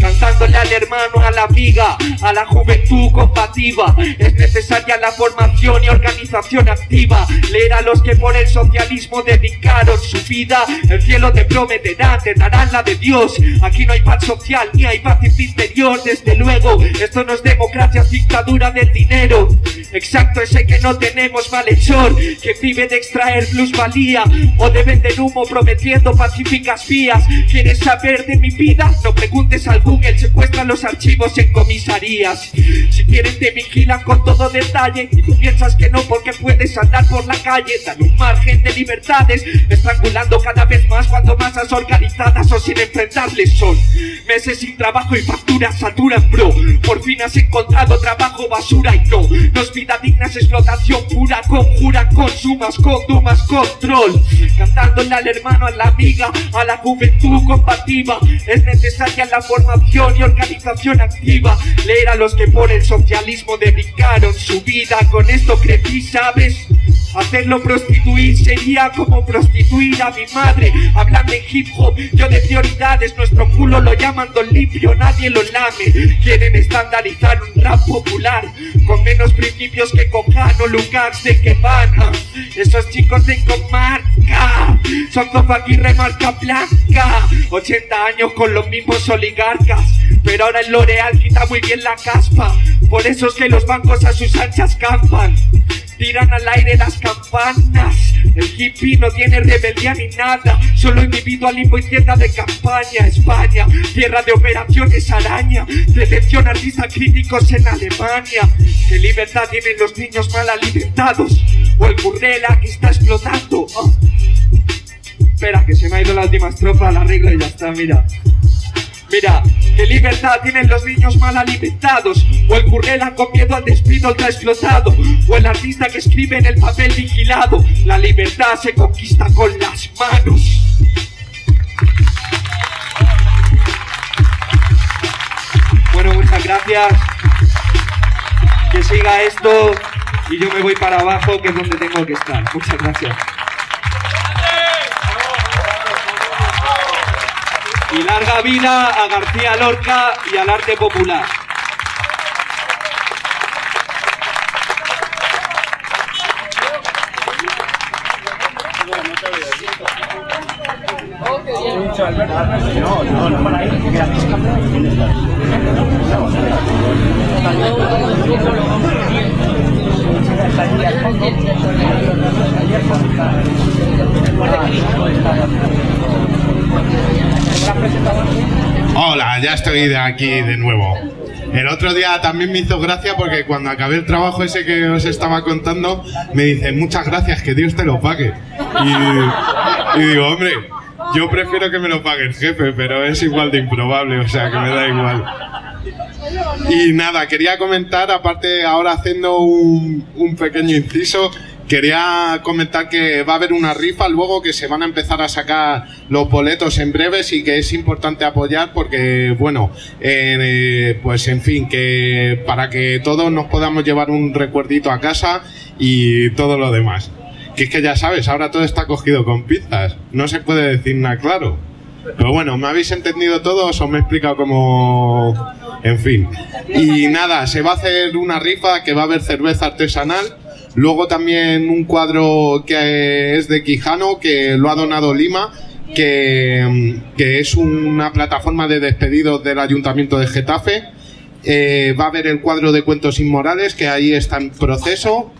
Cantándole al hermano, a la amiga, a la juventud combativa. Es necesaria la formación y organización activa. Leer a los que por el socialismo dedicaron su vida. El cielo te prometerá, te darán la de Dios. Aquí no hay paz social ni hay paz interior. Desde luego, esto no es democracia, es dictadura del dinero. Exacto, ese que no tenemos malhechor. Que vive de extraer plusvalía o de vender humo prometiendo pacíficas vías. ¿Quieres saber de mi vida? No preguntes al Google, secuestran los archivos en comisarías. Si quieren te vigilan con todo detalle y tú piensas que no porque puedes andar por la calle. Dan un margen de libertades, estrangulando cada vez más cuando masas organizadas o sin enfrentarles son. Meses sin trabajo y facturas saturan, bro. Por fin has encontrado trabajo basura y no. Es vida digna, es explotación pura. Conjura, consumas, condumas, control. Cantándole al hermano, a la amiga, a la juventud combativa. Es necesaria la formación y organización activa. Leer a los que por el socialismo dedicaron su vida. Con esto crecí, ¿sabes? Hacerlo prostituir sería como prostituir a mi madre. Hablan de hip hop, yo de prioridades. Nuestro culo lo llaman don limpio, nadie lo lame. Quieren estandarizar un rap popular con menos principios que Cojano, Lucas de que van. Esos chicos de comarca son Zofaquirre marca blanca. 80 años con los mismos oligarcas. Pero ahora el L'Oreal quita muy bien la caspa. Por eso es que los bancos a sus anchas campan. Tiran al aire las campanas. El hippie no tiene rebeldía ni nada. Solo individualismo y tienda de campaña. España, tierra de operaciones araña. Detención artistas críticos en Alemania. ¿Qué libertad tienen los niños mal alimentados? O el burrela que está explotando. Oh. Espera, que se me ha ido la última estrofa, la arreglo y ya está, mira. Mira, qué libertad tienen los niños mal alimentados, o el currela con miedo al despido explotado, o el artista que escribe en el papel vigilado. La libertad se conquista con las manos. Bueno, muchas gracias. Que siga esto y yo me voy para abajo, que es donde tengo que estar. Muchas gracias. Y larga vida a García Lorca y al arte popular. No, no, no. Hola, ya estoy de aquí de nuevo. El otro día también me hizo gracia porque cuando acabé el trabajo ese que os estaba contando, me dice muchas gracias, que Dios te lo pague. Y, y digo, hombre, yo prefiero que me lo pague el jefe, pero es igual de improbable, o sea que me da igual. Y nada, quería comentar, aparte ahora haciendo un, un pequeño inciso, quería comentar que va a haber una rifa luego que se van a empezar a sacar los boletos en breves y que es importante apoyar porque, bueno, eh, pues en fin, que para que todos nos podamos llevar un recuerdito a casa y todo lo demás. Que es que ya sabes, ahora todo está cogido con pizzas, no se puede decir nada claro. Pero bueno, ¿me habéis entendido todos o me he explicado como... En fin. Y nada, se va a hacer una rifa que va a haber cerveza artesanal. Luego también un cuadro que es de Quijano, que lo ha donado Lima, que, que es una plataforma de despedidos del Ayuntamiento de Getafe. Eh, va a haber el cuadro de cuentos inmorales, que ahí está en proceso.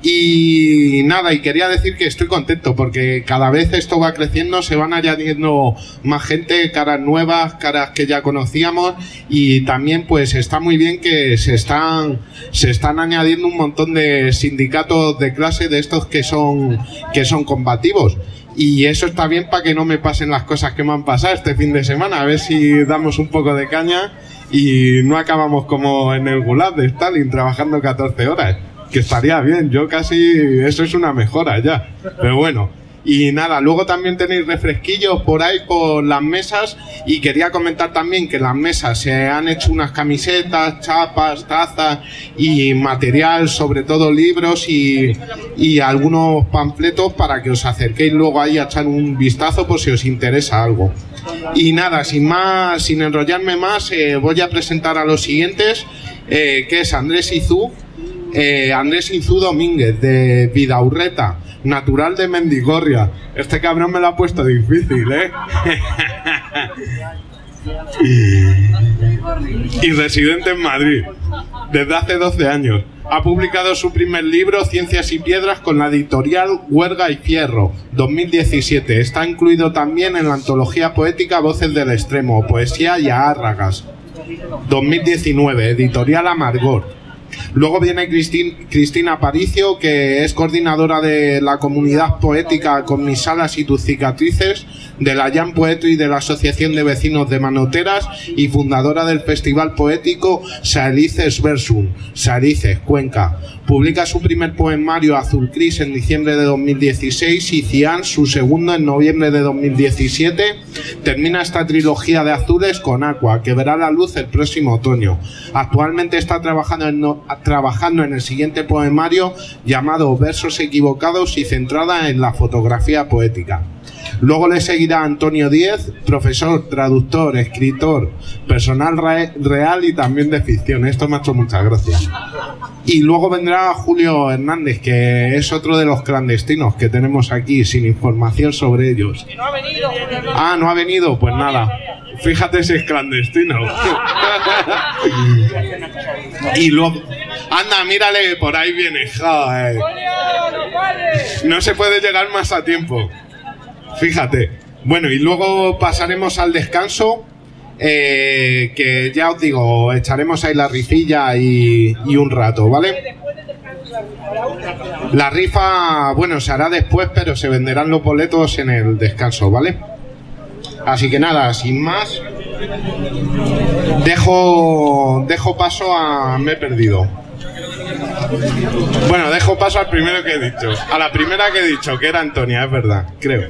Y nada, y quería decir que estoy contento porque cada vez esto va creciendo, se van añadiendo más gente, caras nuevas, caras que ya conocíamos y también pues está muy bien que se están se están añadiendo un montón de sindicatos de clase de estos que son que son combativos. Y eso está bien para que no me pasen las cosas que me han pasado este fin de semana, a ver si damos un poco de caña y no acabamos como en el gulag de Stalin trabajando 14 horas que estaría bien. Yo casi, eso es una mejora ya. Pero bueno. Y nada, luego también tenéis refresquillos por ahí por las mesas y quería comentar también que las mesas se han hecho unas camisetas, chapas, tazas y material, sobre todo libros y, y algunos panfletos para que os acerquéis luego ahí a echar un vistazo por si os interesa algo. Y nada, sin más, sin enrollarme más, eh, voy a presentar a los siguientes, eh, que es Andrés Izú, eh, Andrés Inzú Domínguez, de Vidaurreta, natural de Mendigorria. Este cabrón me lo ha puesto difícil, ¿eh? y residente en Madrid, desde hace 12 años. Ha publicado su primer libro, Ciencias y Piedras, con la editorial Huerga y Fierro, 2017. Está incluido también en la antología poética Voces del Extremo, Poesía y Árragas, 2019, editorial Amargor. Luego viene Cristin- Cristina Aparicio, que es coordinadora de la comunidad poética con mis alas y tus cicatrices, de la Jam Poetry de la Asociación de Vecinos de Manoteras y fundadora del Festival Poético Saelices Versum, Saelices, Cuenca. Publica su primer poemario Azul Cris en diciembre de 2016 y Cian su segundo en noviembre de 2017. Termina esta trilogía de azules con Aqua, que verá la luz el próximo otoño. Actualmente está trabajando en, trabajando en el siguiente poemario llamado Versos equivocados y centrada en la fotografía poética. Luego le seguirá Antonio Díez, profesor, traductor, escritor, personal re- real y también de ficción. Esto me ha hecho muchas gracias. Y luego vendrá Julio Hernández, que es otro de los clandestinos que tenemos aquí sin información sobre ellos. No ha venido, Julio Hernández. Ah, no ha venido, pues nada. Fíjate si es clandestino. y luego. Anda, mírale, por ahí viene. Joder. No se puede llegar más a tiempo. Fíjate. Bueno, y luego pasaremos al descanso. eh, que ya os digo, echaremos ahí la rifilla y, y un rato, ¿vale? La rifa, bueno, se hará después, pero se venderán los boletos en el descanso, ¿vale? Así que nada, sin más, dejo, dejo paso a... Me he perdido. Bueno, dejo paso al primero que he dicho. A la primera que he dicho, que era Antonia, es verdad, creo.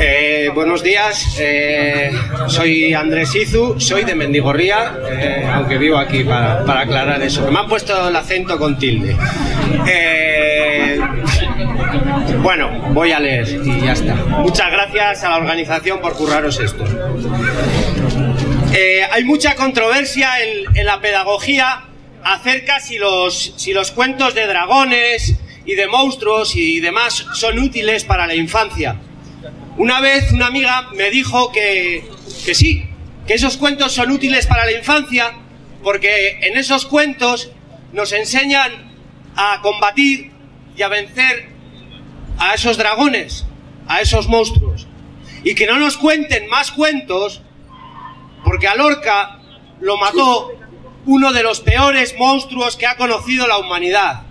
Eh, buenos días, eh, soy Andrés Izu, soy de Mendigorría, eh, aunque vivo aquí para, para aclarar eso. Me han puesto el acento con tilde. Bueno, voy a leer y ya está. Muchas gracias a la organización por curraros esto. Eh, hay mucha controversia en, en la pedagogía acerca si los, si los cuentos de dragones y de monstruos y demás son útiles para la infancia. Una vez una amiga me dijo que, que sí, que esos cuentos son útiles para la infancia porque en esos cuentos nos enseñan a combatir y a vencer a esos dragones, a esos monstruos. Y que no nos cuenten más cuentos porque a Lorca lo mató uno de los peores monstruos que ha conocido la humanidad.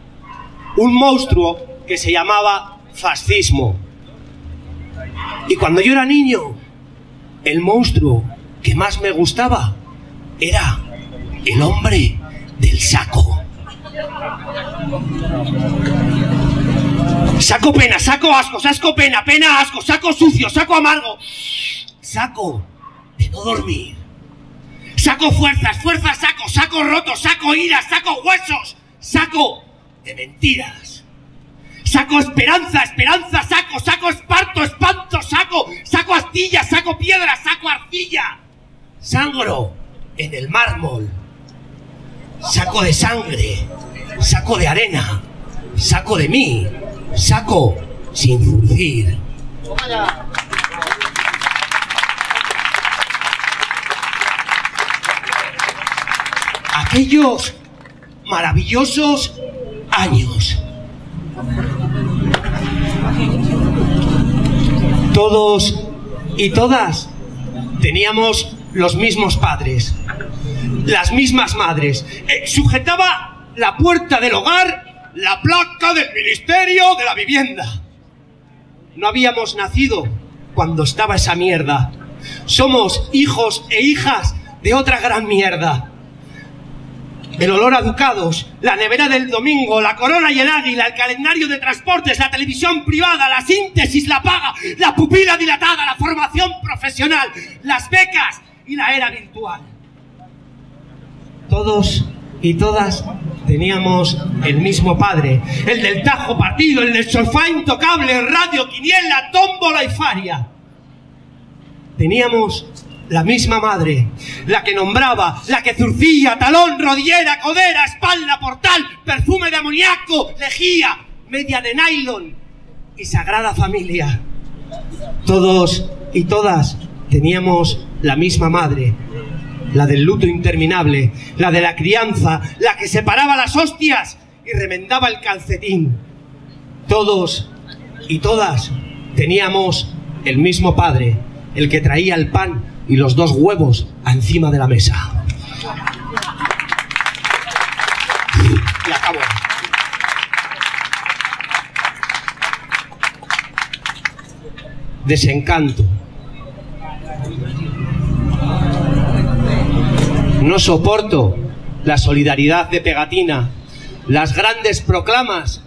Un monstruo que se llamaba fascismo. Y cuando yo era niño, el monstruo que más me gustaba era el hombre del saco. Saco pena, saco asco, saco pena, pena asco, saco sucio, saco amargo, saco de no dormir. Saco fuerzas, fuerzas saco, saco roto, saco ira, saco huesos, saco de mentiras. Saco esperanza, esperanza, saco, saco esparto, espanto, saco, saco astilla, saco piedra, saco arcilla. Sangro en el mármol. Saco de sangre, saco de arena, saco de mí, saco sin zurcir. Aquellos maravillosos años. Todos y todas teníamos los mismos padres, las mismas madres. Eh, sujetaba la puerta del hogar la placa del Ministerio de la Vivienda. No habíamos nacido cuando estaba esa mierda. Somos hijos e hijas de otra gran mierda. El olor a ducados, la nevera del domingo, la corona y el águila, el calendario de transportes, la televisión privada, la síntesis, la paga, la pupila dilatada, la formación profesional, las becas y la era virtual. Todos y todas teníamos el mismo padre, el del tajo partido, el del sofá intocable, radio, quiniela, tómbola y faria. Teníamos la misma madre, la que nombraba, la que zurcía, talón, rodillera, codera, espalda, portal, perfume de amoníaco, lejía, media de nylon y sagrada familia. Todos y todas teníamos la misma madre, la del luto interminable, la de la crianza, la que separaba las hostias y remendaba el calcetín. Todos y todas teníamos el mismo padre, el que traía el pan y los dos huevos encima de la mesa. Y acabo. Desencanto. No soporto la solidaridad de pegatina, las grandes proclamas,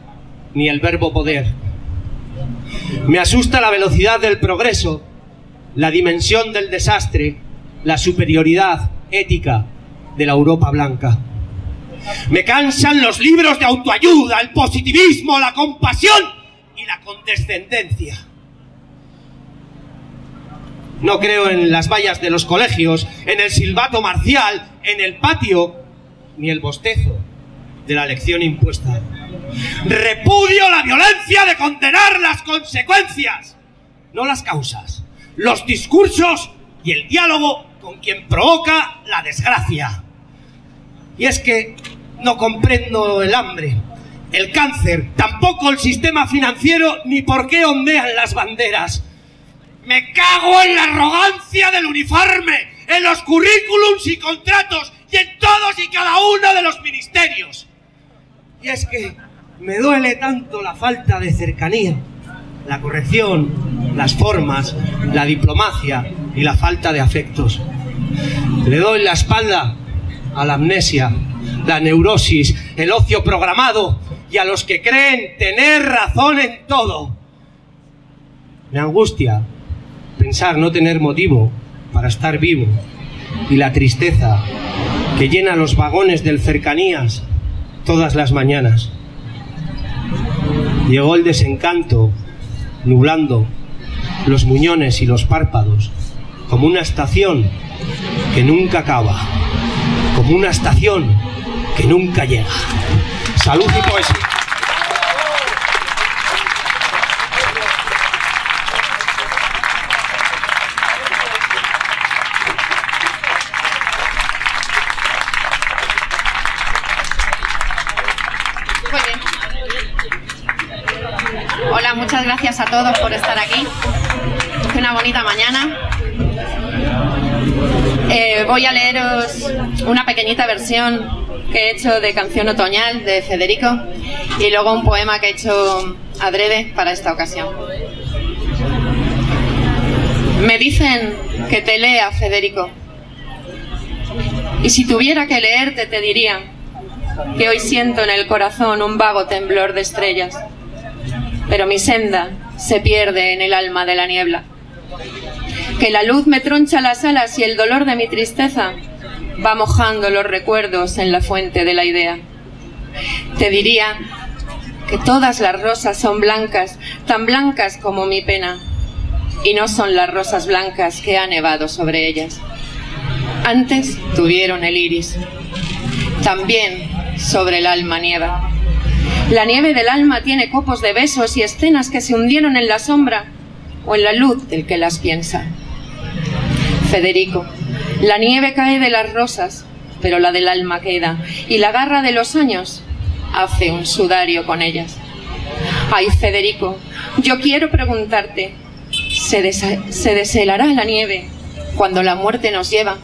ni el verbo poder. Me asusta la velocidad del progreso, la dimensión del desastre, la superioridad ética de la Europa blanca. Me cansan los libros de autoayuda, el positivismo, la compasión y la condescendencia. No creo en las vallas de los colegios, en el silbato marcial, en el patio, ni el bostezo de la lección impuesta. Repudio la violencia de condenar las consecuencias, no las causas, los discursos y el diálogo con quien provoca la desgracia. Y es que no comprendo el hambre, el cáncer, tampoco el sistema financiero, ni por qué ondean las banderas. Me cago en la arrogancia del uniforme, en los currículums y contratos y en todos y cada uno de los ministerios. Y es que me duele tanto la falta de cercanía, la corrección, las formas, la diplomacia y la falta de afectos. Le doy la espalda a la amnesia, la neurosis, el ocio programado y a los que creen tener razón en todo. Me angustia pensar no tener motivo para estar vivo y la tristeza que llena los vagones del cercanías todas las mañanas. Llegó el desencanto, nublando los muñones y los párpados, como una estación que nunca acaba, como una estación que nunca llega. Salud y poesía. Todos por estar aquí. Es una bonita mañana. Eh, voy a leeros una pequeñita versión que he hecho de Canción Otoñal de Federico y luego un poema que he hecho adrede para esta ocasión. Me dicen que te lea, Federico. Y si tuviera que leerte, te diría que hoy siento en el corazón un vago temblor de estrellas, pero mi senda se pierde en el alma de la niebla. Que la luz me troncha las alas y el dolor de mi tristeza va mojando los recuerdos en la fuente de la idea. Te diría que todas las rosas son blancas, tan blancas como mi pena, y no son las rosas blancas que ha nevado sobre ellas. Antes tuvieron el iris. También sobre el alma nieva. La nieve del alma tiene copos de besos y escenas que se hundieron en la sombra o en la luz del que las piensa. Federico, la nieve cae de las rosas, pero la del alma queda, y la garra de los años hace un sudario con ellas. Ay, Federico, yo quiero preguntarte, ¿se, se deshelará la nieve cuando la muerte nos lleva?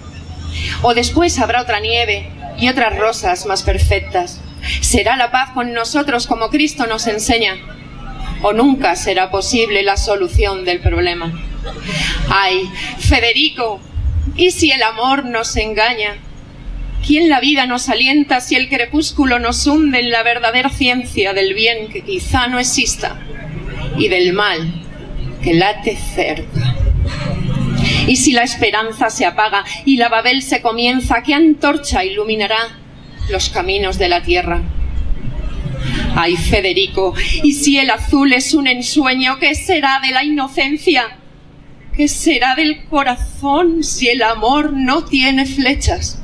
¿O después habrá otra nieve y otras rosas más perfectas? ¿Será la paz con nosotros como Cristo nos enseña? ¿O nunca será posible la solución del problema? Ay, Federico, ¿y si el amor nos engaña? ¿Quién la vida nos alienta si el crepúsculo nos hunde en la verdadera ciencia del bien que quizá no exista y del mal que late cerca? Y si la esperanza se apaga y la Babel se comienza, ¿qué antorcha iluminará los caminos de la tierra? Ay, Federico, ¿y si el azul es un ensueño, qué será de la inocencia? ¿Qué será del corazón si el amor no tiene flechas?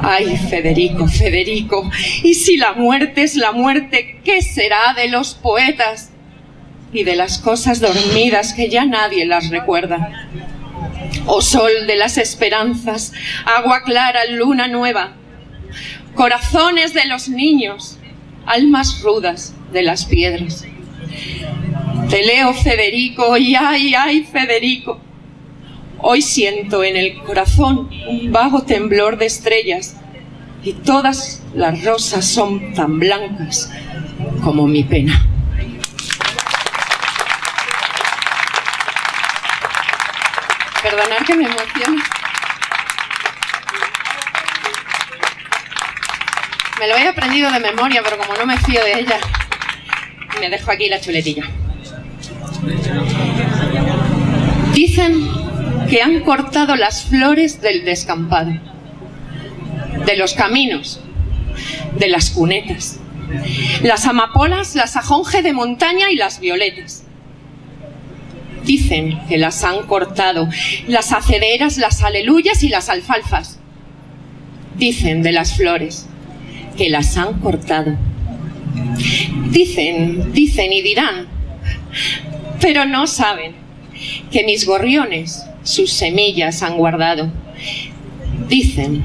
Ay, Federico, Federico, ¿y si la muerte es la muerte, qué será de los poetas y de las cosas dormidas que ya nadie las recuerda? Oh sol de las esperanzas, agua clara, luna nueva, corazones de los niños, almas rudas de las piedras. Te leo, Federico, y ay, ay, Federico. Hoy siento en el corazón un vago temblor de estrellas y todas las rosas son tan blancas como mi pena. Perdonad que me emocione. Me lo he aprendido de memoria, pero como no me fío de ella, me dejo aquí la chuletilla. Dicen que han cortado las flores del descampado, de los caminos, de las cunetas, las amapolas, las ajonje de montaña y las violetas. Dicen que las han cortado, las acederas, las aleluyas y las alfalfas. Dicen de las flores que las han cortado. Dicen, dicen y dirán, pero no saben que mis gorriones sus semillas han guardado. Dicen,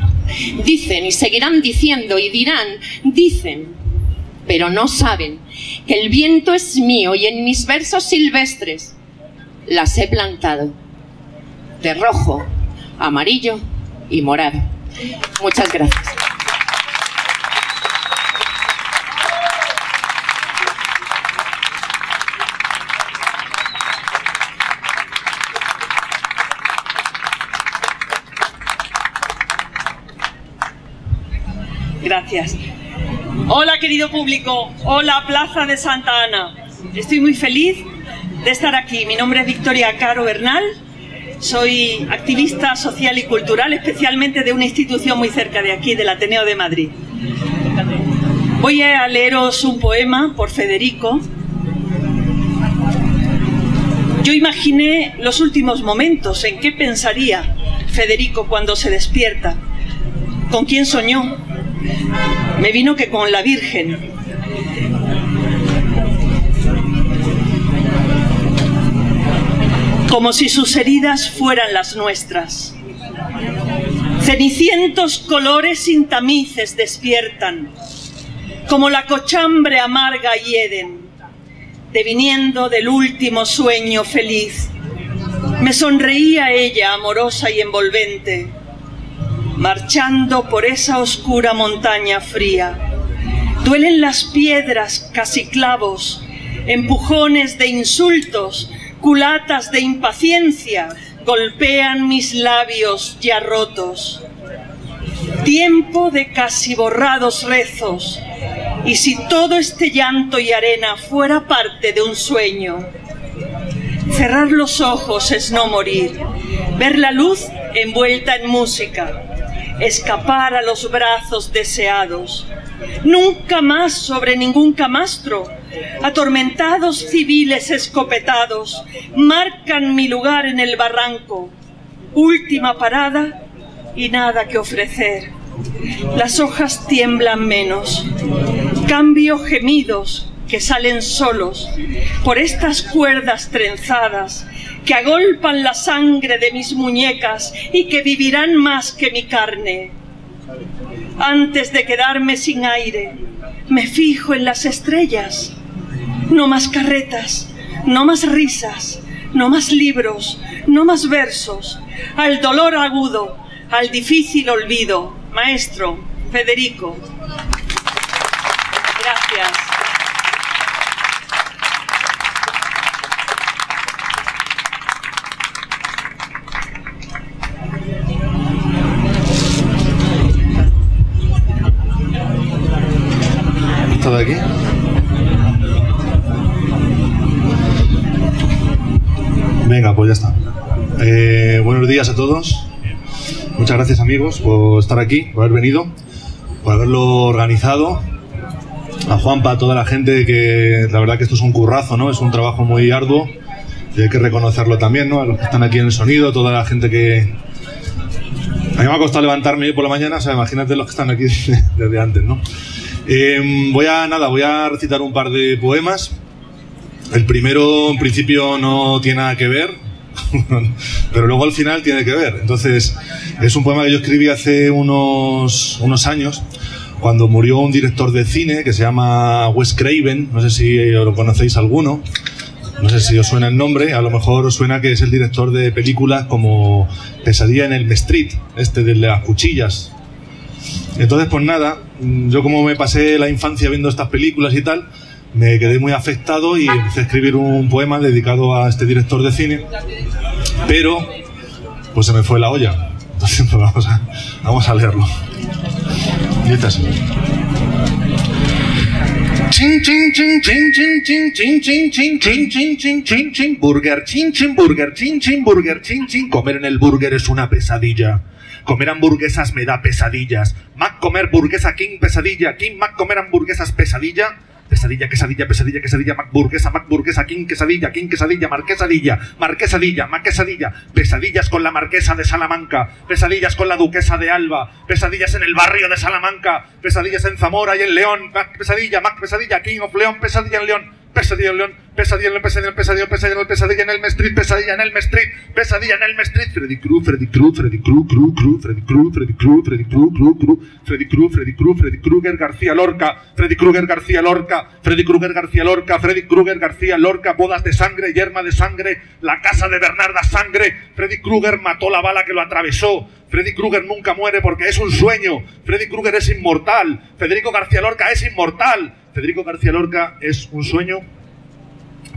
dicen y seguirán diciendo y dirán, dicen, pero no saben que el viento es mío y en mis versos silvestres las he plantado de rojo, amarillo y morado. Muchas gracias. Gracias. Hola querido público, hola Plaza de Santa Ana. Estoy muy feliz de estar aquí. Mi nombre es Victoria Caro Bernal. Soy activista social y cultural, especialmente de una institución muy cerca de aquí, del Ateneo de Madrid. Voy a leeros un poema por Federico. Yo imaginé los últimos momentos en qué pensaría Federico cuando se despierta. ¿Con quién soñó? Me vino que con la Virgen. Como si sus heridas fueran las nuestras. Cenicientos colores sin tamices despiertan, como la cochambre amarga hieden, deviniendo del último sueño feliz. Me sonreía ella, amorosa y envolvente, marchando por esa oscura montaña fría. Duelen las piedras, casi clavos, empujones de insultos, culatas de impaciencia, golpean mis labios ya rotos. Tiempo de casi borrados rezos, y si todo este llanto y arena fuera parte de un sueño, cerrar los ojos es no morir, ver la luz envuelta en música, escapar a los brazos deseados, nunca más sobre ningún camastro, atormentados civiles escopetados, marcan mi lugar en el barranco, última parada y nada que ofrecer. Las hojas tiemblan menos, cambio gemidos que salen solos por estas cuerdas trenzadas que agolpan la sangre de mis muñecas y que vivirán más que mi carne. Antes de quedarme sin aire, me fijo en las estrellas. No más carretas, no más risas, no más libros, no más versos. Al dolor agudo, al difícil olvido. Maestro Federico. Gracias. Aquí? Venga, pues ya está. Eh, buenos días a todos. Muchas gracias amigos por estar aquí, por haber venido, por haberlo organizado. A Juanpa, a toda la gente que la verdad que esto es un currazo, ¿no? Es un trabajo muy arduo y hay que reconocerlo también, ¿no? A los que están aquí en el sonido, toda la gente que... A mí me ha costado levantarme hoy por la mañana, o sea, imagínate los que están aquí desde antes, ¿no? Eh, voy a, nada, voy a recitar un par de poemas. El primero, en principio, no tiene nada que ver, pero luego al final tiene que ver. Entonces, es un poema que yo escribí hace unos, unos años, cuando murió un director de cine que se llama Wes Craven, no sé si lo conocéis alguno, no sé si os suena el nombre, a lo mejor os suena que es el director de películas como Pesadilla en el Street, este de las cuchillas. Entonces, pues nada, yo como me pasé la infancia viendo estas películas y tal, me quedé muy afectado y empecé a escribir un poema dedicado a este director de cine, pero pues se me fue la olla. Entonces pues vamos a, vamos a leerlo. Y este es. Chin chin chin chin chin chin chin chin chin chin chin chin chin chin burger chin chin burger chin chin burger chin chin comer en el burger es una pesadilla. Comer hamburguesas me da pesadillas. Mac comer burguesa King pesadilla. King Mac comer hamburguesas pesadilla. Pesadilla, quesadilla, pesadilla, quesadilla, macburguesa, macburguesa, king, quesadilla, king, quesadilla, marquesadilla, marquesadilla, maquesadilla, pesadillas con la marquesa de Salamanca, pesadillas con la duquesa de Alba, pesadillas en el barrio de Salamanca, pesadillas en Zamora y en León, mac pesadilla, mac pesadilla, king of León, pesadilla en León, pesadilla en León, pesadilla en León, pesadilla en pesadilla, pesadilla pesadilla en el Street, pesadilla en el Street, pesadilla en el Street, Freddy Cruz, Freddy Cruz, Freddy Cruz, Cruz, Cruz, Freddy Cruz, Freddy Cruz, Freddy Cruz, Cruz, Cruz, Freddy Cruz, Freddy Cruz, Freddy Krueger, García Lorca, Freddy Krueger, García Lorca, Freddy Krueger, García Lorca, Freddy Krueger, García Lorca, bodas de sangre, yerma de sangre, la casa de Bernarda sangre, Freddy Krueger mató la bala que lo atravesó, Freddy Krueger nunca muere porque es un sueño, Freddy Krueger es inmortal, Federico García Lorca es inmortal, Federico García Lorca es un sueño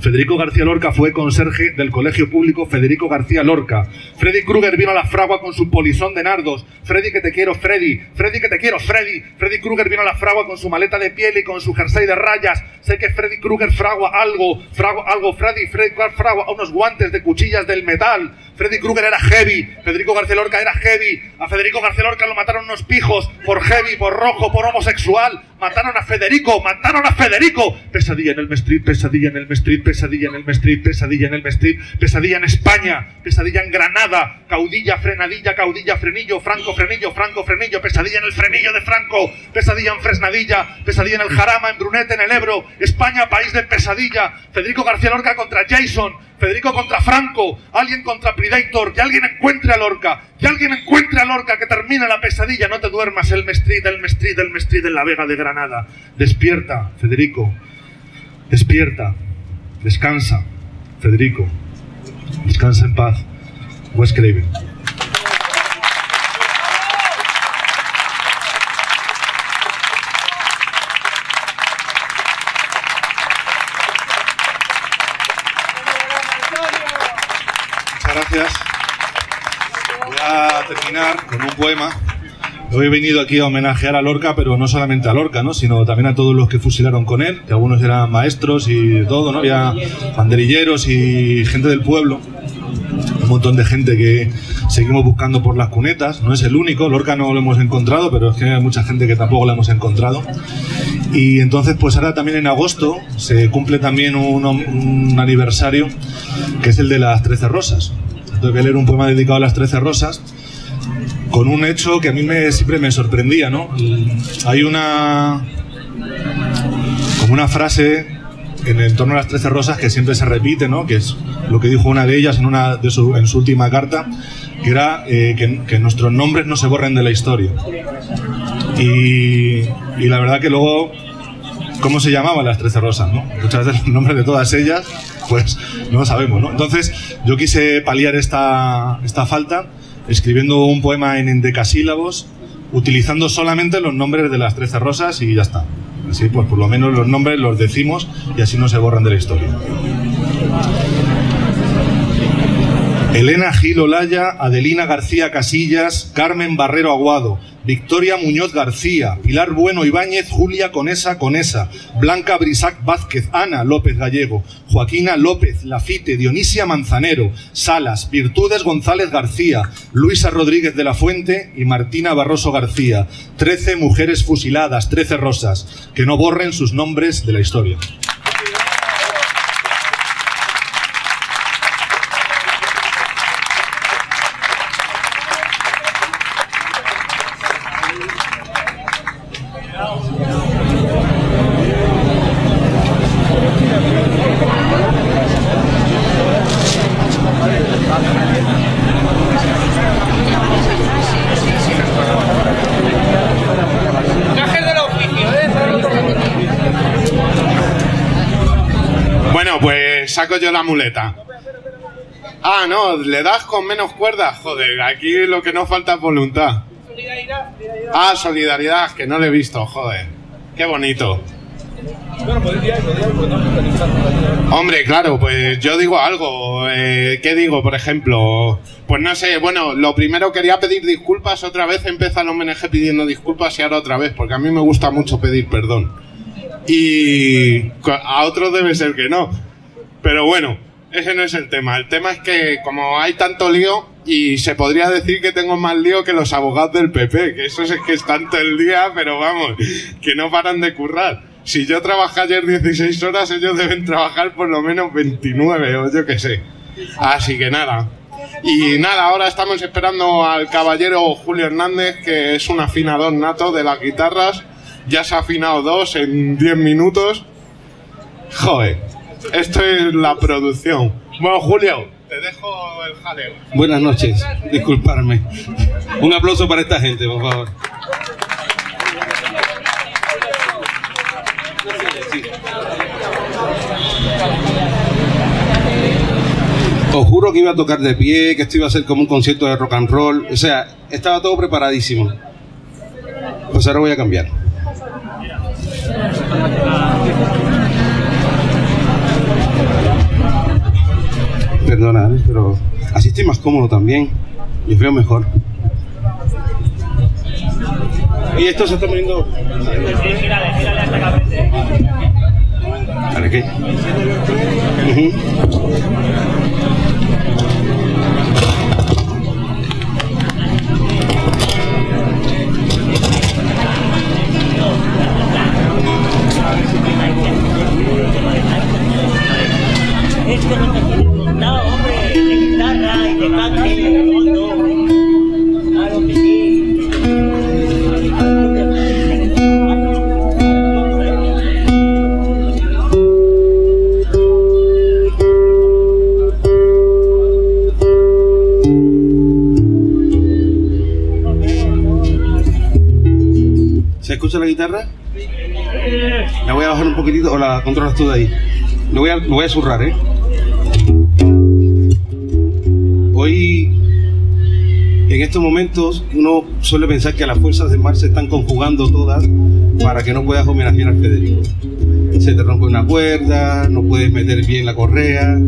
Federico García Lorca fue conserje del Colegio Público Federico García Lorca. Freddy Krueger vino a la fragua con su polizón de nardos. Freddy que te quiero, Freddy. Freddy que te quiero, Freddy. Freddy Krueger vino a la fragua con su maleta de piel y con su jersey de rayas. Sé que Freddy Krueger fragua algo, fragua algo, Freddy, Freddy fragua unos guantes de cuchillas del metal. Freddy Krueger era heavy, Federico García Lorca era heavy, a Federico García Lorca lo mataron unos pijos por heavy, por rojo, por homosexual, mataron a Federico, mataron a Federico. Pesadilla en el Street, pesadilla en el Street, pesadilla en el Street, pesadilla en el Street, pesadilla en España, pesadilla en Granada, caudilla, frenadilla, caudilla, frenillo, Franco, frenillo, Franco, frenillo, pesadilla en el frenillo de Franco, pesadilla en Fresnadilla, pesadilla en el Jarama, en Brunete, en el Ebro, España, país de pesadilla, Federico García Lorca contra Jason, Federico contra Franco, alguien contra Que alguien encuentre a Lorca, que alguien encuentre a Lorca, que termine la pesadilla, no te duermas, el Street, el Street, el Street en la Vega de Granada. Despierta, Federico, despierta, descansa, Federico, descansa en paz. Wes Craven. Gracias. Voy a terminar con un poema. Hoy he venido aquí a homenajear a Lorca, pero no solamente a Lorca, ¿no? sino también a todos los que fusilaron con él, que algunos eran maestros y todo, ¿no? Había banderilleros y gente del pueblo, un montón de gente que seguimos buscando por las cunetas, no es el único, Lorca no lo hemos encontrado, pero es que hay mucha gente que tampoco lo hemos encontrado. Y entonces, pues ahora también en agosto se cumple también un, un aniversario, que es el de las Trece Rosas. Tengo que leer un poema dedicado a las Trece Rosas, con un hecho que a mí me, siempre me sorprendía, ¿no? Hay una. como una frase en el torno a las Trece Rosas que siempre se repite, ¿no? Que es lo que dijo una de ellas en, una de su, en su última carta, que era eh, que, que nuestros nombres no se borren de la historia. Y, y la verdad que luego, ¿cómo se llamaban las Trece Rosas, no? Muchas veces los nombres de todas ellas, pues no lo sabemos, ¿no? Entonces, yo quise paliar esta, esta falta escribiendo un poema en endecasílabos, utilizando solamente los nombres de las Trece Rosas y ya está. Así, pues por lo menos los nombres los decimos y así no se borran de la historia. Elena Gil Olaya, Adelina García Casillas, Carmen Barrero Aguado, Victoria Muñoz García, Pilar Bueno Ibáñez, Julia Conesa Conesa, Blanca Brisac Vázquez, Ana López Gallego, Joaquina López, Lafite, Dionisia Manzanero, Salas, Virtudes González García, Luisa Rodríguez de la Fuente y Martina Barroso García. Trece mujeres fusiladas, trece rosas, que no borren sus nombres de la historia. Saco yo la muleta. Ah, no, le das con menos cuerdas. Joder, aquí lo que no falta es voluntad. Ah, solidaridad, que no lo he visto, joder. Qué bonito. Hombre, claro, pues yo digo algo. Eh, ¿Qué digo, por ejemplo? Pues no sé, bueno, lo primero quería pedir disculpas. Otra vez empieza el homenaje pidiendo disculpas y ahora otra vez, porque a mí me gusta mucho pedir perdón. Y a otros debe ser que no. Pero bueno, ese no es el tema. El tema es que como hay tanto lío, y se podría decir que tengo más lío que los abogados del PP, que esos es que están todo el día, pero vamos, que no paran de currar. Si yo trabajé ayer 16 horas, ellos deben trabajar por lo menos 29 o yo qué sé. Así que nada. Y nada, ahora estamos esperando al caballero Julio Hernández, que es un afinador nato de las guitarras. Ya se ha afinado dos en 10 minutos. Joder, esto es la producción. Bueno, Julio, te dejo el jaleo. Buenas noches, disculparme. Un aplauso para esta gente, por favor. Os juro que iba a tocar de pie, que esto iba a ser como un concierto de rock and roll. O sea, estaba todo preparadísimo. Pues ahora voy a cambiar. perdonar, pero así estoy más cómodo también. Yo creo mejor. Y esto se está poniendo. ¿Para qué? Uh -huh. Esto no cantado, hombre, de guitarra y de cante, no, no. ¿Se escucha la guitarra? La voy a bajar un poquitito, o la controlas tú de ahí. Lo voy a, lo voy a zurrar, ¿eh? En estos momentos, uno suele pensar que las fuerzas del mar se están conjugando todas para que no puedas homenajear al Federico. Se te rompe una cuerda, no puedes meter bien la correa,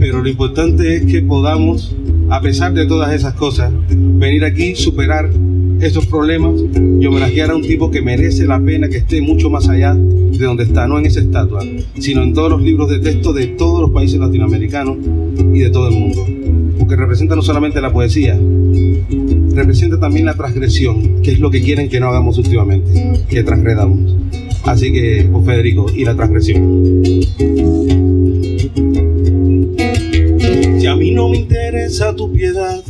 pero lo importante es que podamos, a pesar de todas esas cosas, venir aquí, superar estos problemas y homenajear a un tipo que merece la pena que esté mucho más allá de donde está, no en esa estatua, sino en todos los libros de texto de todos los países latinoamericanos y de todo el mundo. Representa no solamente la poesía, representa también la transgresión, que es lo que quieren que no hagamos últimamente, que transgredamos. Así que, pues Federico, y la transgresión. Si a mí no me interesa tu piedad,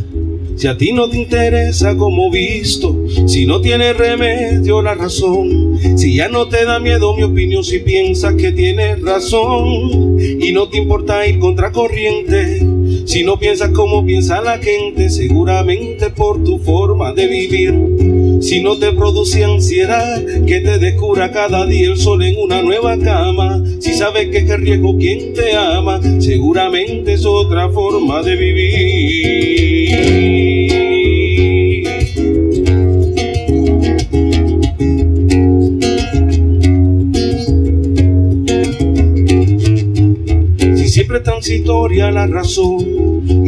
si a ti no te interesa como visto, si no tiene remedio la razón, si ya no te da miedo mi opinión, si piensas que tienes razón y no te importa ir contra corriente, si no piensas como piensa la gente, seguramente por tu forma de vivir. Si no te produce ansiedad que te descubra cada día el sol en una nueva cama, si sabes que es riesgo quien te ama, seguramente es otra forma de vivir. Si siempre transitoria la razón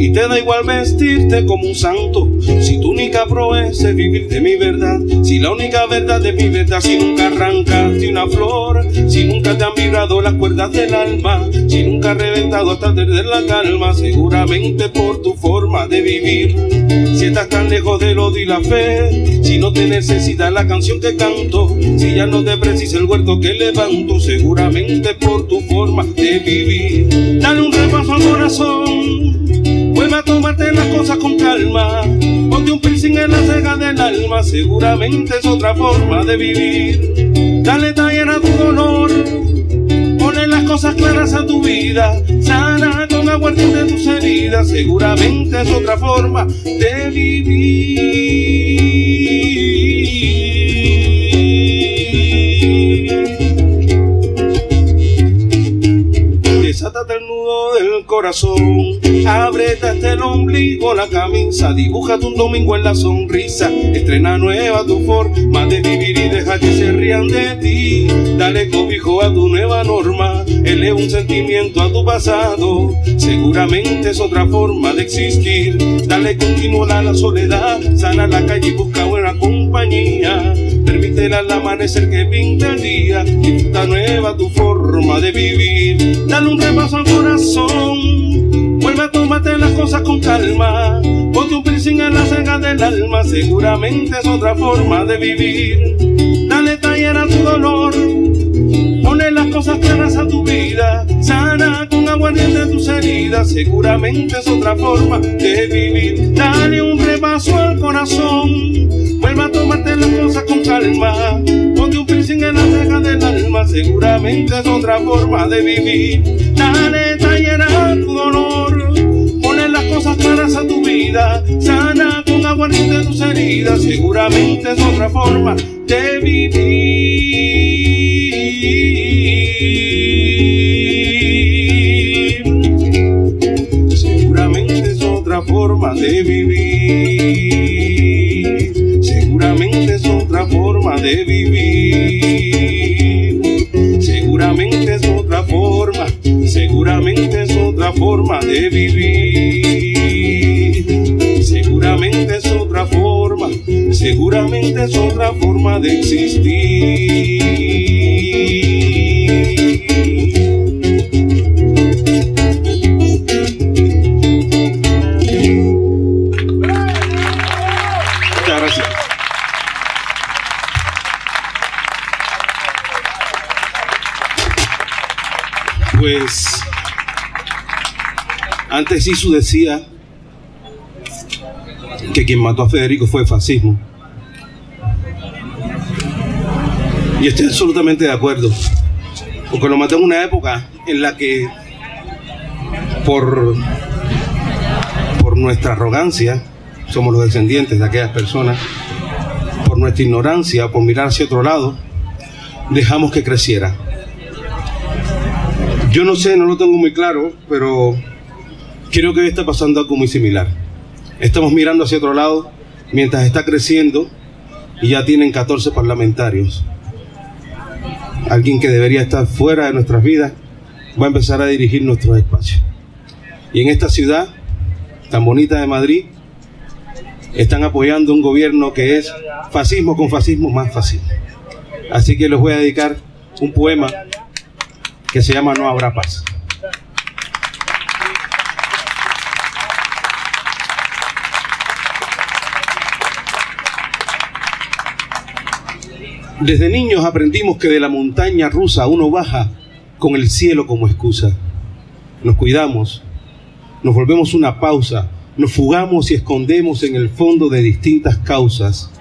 y te da igual vestirte como un santo. Si tu única proeza es vivir de mi verdad, si la única verdad de mi verdad, si nunca arrancaste una flor, si nunca te han vibrado las cuerdas del alma, si nunca has reventado hasta perder la calma, seguramente por tu forma de vivir. Si estás tan lejos del odio y la fe, si no te necesita la canción que canto, si ya no te precisa el huerto que levanto, seguramente por tu forma de vivir. Dale un repaso al corazón Tomarte las cosas con calma. Ponte un piercing en la ceja del alma. Seguramente es otra forma de vivir. Dale taller a tu dolor. Ponle las cosas claras a tu vida. Sana con agua de tus heridas. Seguramente es otra forma de vivir. Corazón. Ábrete hasta el ombligo la camisa, dibújate un domingo en la sonrisa, estrena nueva tu forma de vivir y deja que se rían de ti. Dale cobijo a tu nueva norma, eleva un sentimiento a tu pasado, seguramente es otra forma de existir. Dale continuo a la soledad, sana la calle y busca buena compañía. Permítele al amanecer que pinta el día, disfruta nueva tu forma de vivir. Dale un repaso al corazón, vuelve a tómate las cosas con calma. Ponte un piercing en la ceja del alma, seguramente es otra forma de vivir. Dale taller a tu dolor, ponle las cosas claras a tu vida. Sana aguardiente tus heridas, seguramente es otra forma de vivir. Dale un repaso al corazón, vuelve a tomarte las cosas con calma. Ponte un piercing en la ceja del alma, seguramente es otra forma de vivir. Dale taller a tu dolor. Ponle las cosas claras a tu vida, sana con aguardiente tus heridas, seguramente es otra forma de vivir. De vivir. Seguramente es otra forma de vivir. Seguramente es otra forma, seguramente es otra forma de vivir. Seguramente es otra forma, seguramente es otra forma de existir. Antes Isu decía que quien mató a Federico fue el fascismo. Y estoy absolutamente de acuerdo. Porque lo mató en una época en la que por, por nuestra arrogancia, somos los descendientes de aquellas personas, por por nuestra ignorancia, por mirar hacia otro lado, dejamos que creciera. Yo no sé, no lo tengo muy claro, pero creo que está pasando algo muy similar. Estamos mirando hacia otro lado mientras está creciendo y ya tienen 14 parlamentarios. Alguien que debería estar fuera de nuestras vidas va a empezar a dirigir nuestros espacios. Y en esta ciudad tan bonita de Madrid, están apoyando un gobierno que es fascismo con fascismo más fascismo. Así que les voy a dedicar un poema que se llama No habrá paz. Desde niños aprendimos que de la montaña rusa uno baja con el cielo como excusa. Nos cuidamos, nos volvemos una pausa, nos fugamos y escondemos en el fondo de distintas causas.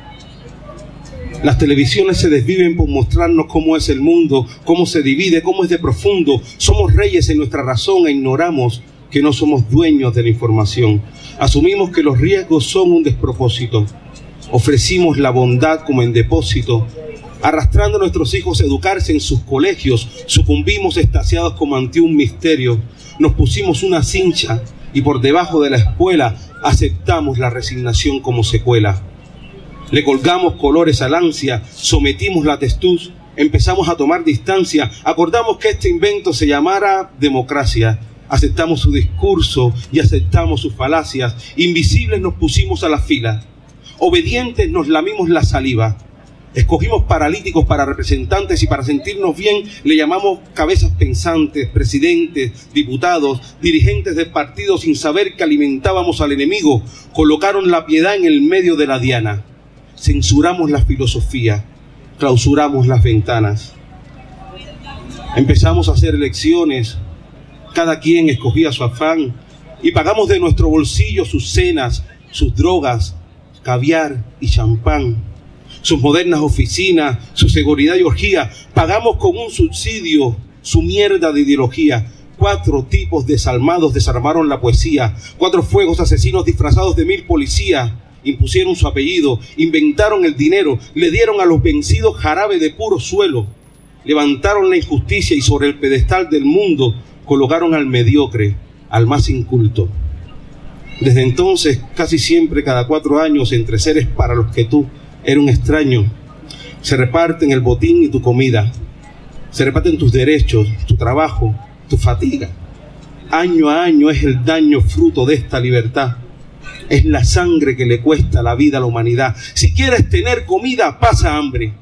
Las televisiones se desviven por mostrarnos cómo es el mundo, cómo se divide, cómo es de profundo. Somos reyes en nuestra razón e ignoramos que no somos dueños de la información. Asumimos que los riesgos son un despropósito. Ofrecimos la bondad como en depósito arrastrando nuestros hijos a educarse en sus colegios, sucumbimos estasiados como ante un misterio, nos pusimos una cincha y por debajo de la espuela aceptamos la resignación como secuela. Le colgamos colores al ansia, sometimos la testuz, empezamos a tomar distancia, acordamos que este invento se llamara democracia. Aceptamos su discurso y aceptamos sus falacias. Invisibles nos pusimos a la fila. Obedientes nos lamimos la saliva. Escogimos paralíticos para representantes y para sentirnos bien le llamamos cabezas pensantes, presidentes, diputados, dirigentes de partidos sin saber que alimentábamos al enemigo. Colocaron la piedad en el medio de la diana. Censuramos la filosofía, clausuramos las ventanas. Empezamos a hacer elecciones, cada quien escogía su afán y pagamos de nuestro bolsillo sus cenas, sus drogas, caviar y champán sus modernas oficinas, su seguridad y orgía. Pagamos con un subsidio su mierda de ideología. Cuatro tipos desalmados desarmaron la poesía. Cuatro fuegos asesinos disfrazados de mil policías impusieron su apellido, inventaron el dinero, le dieron a los vencidos jarabe de puro suelo, levantaron la injusticia y sobre el pedestal del mundo colocaron al mediocre, al más inculto. Desde entonces, casi siempre, cada cuatro años, entre seres para los que tú era un extraño. Se reparten el botín y tu comida. Se reparten tus derechos, tu trabajo, tu fatiga. Año a año es el daño fruto de esta libertad. Es la sangre que le cuesta la vida a la humanidad. Si quieres tener comida, pasa hambre.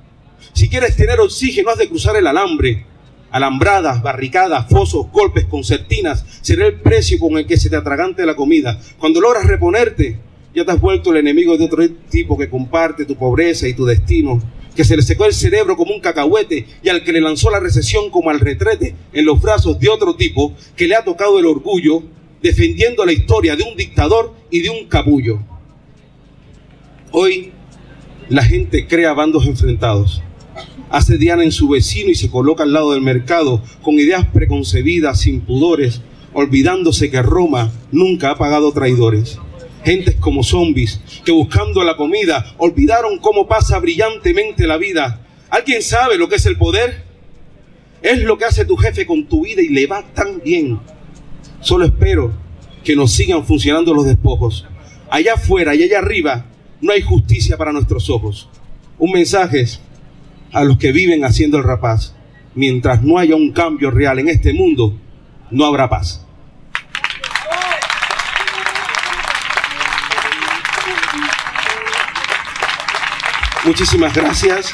Si quieres tener oxígeno, has de cruzar el alambre. Alambradas, barricadas, fosos, golpes, concertinas, será el precio con el que se te atragante la comida. Cuando logras reponerte, ya te has vuelto el enemigo de otro tipo que comparte tu pobreza y tu destino, que se le secó el cerebro como un cacahuete y al que le lanzó la recesión como al retrete en los brazos de otro tipo que le ha tocado el orgullo defendiendo la historia de un dictador y de un capullo. Hoy la gente crea bandos enfrentados. Hace diana en su vecino y se coloca al lado del mercado con ideas preconcebidas, sin pudores, olvidándose que Roma nunca ha pagado traidores gentes como zombies que buscando la comida olvidaron cómo pasa brillantemente la vida. ¿Alguien sabe lo que es el poder? Es lo que hace tu jefe con tu vida y le va tan bien. Solo espero que nos sigan funcionando los despojos. Allá afuera y allá arriba no hay justicia para nuestros ojos. Un mensaje a los que viven haciendo el rapaz. Mientras no haya un cambio real en este mundo, no habrá paz. Muchísimas gracias.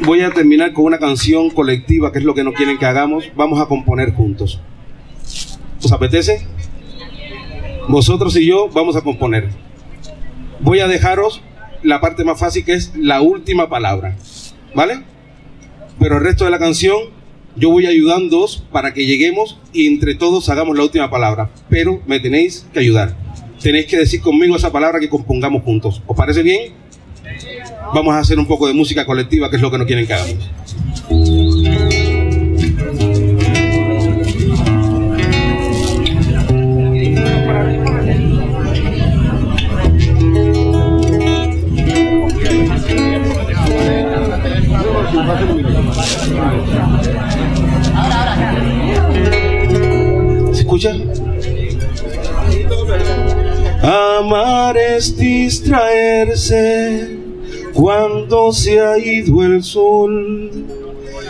Voy a terminar con una canción colectiva, que es lo que no quieren que hagamos. Vamos a componer juntos. ¿Os apetece? Vosotros y yo vamos a componer. Voy a dejaros la parte más fácil, que es la última palabra. ¿Vale? Pero el resto de la canción yo voy ayudándoos para que lleguemos y entre todos hagamos la última palabra. Pero me tenéis que ayudar tenéis que decir conmigo esa palabra que compongamos juntos. ¿Os parece bien? Vamos a hacer un poco de música colectiva, que es lo que no quieren que hagamos. ¿Se escucha? Amar es distraerse cuando se ha ido el sol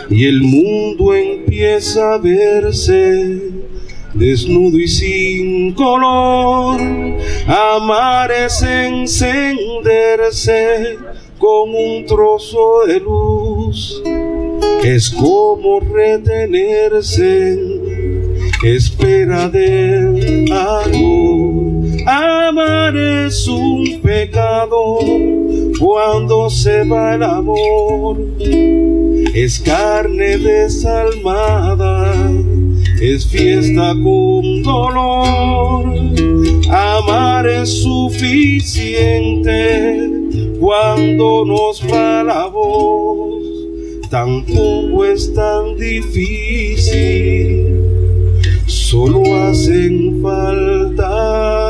y el mundo empieza a verse desnudo y sin color. Amar es encenderse con un trozo de luz. Es como retenerse en espera de algo. Amar es un pecado cuando se va el amor. Es carne desalmada, es fiesta con dolor. Amar es suficiente cuando nos va la voz. Tampoco es tan difícil, solo hacen falta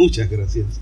Muchas gracias.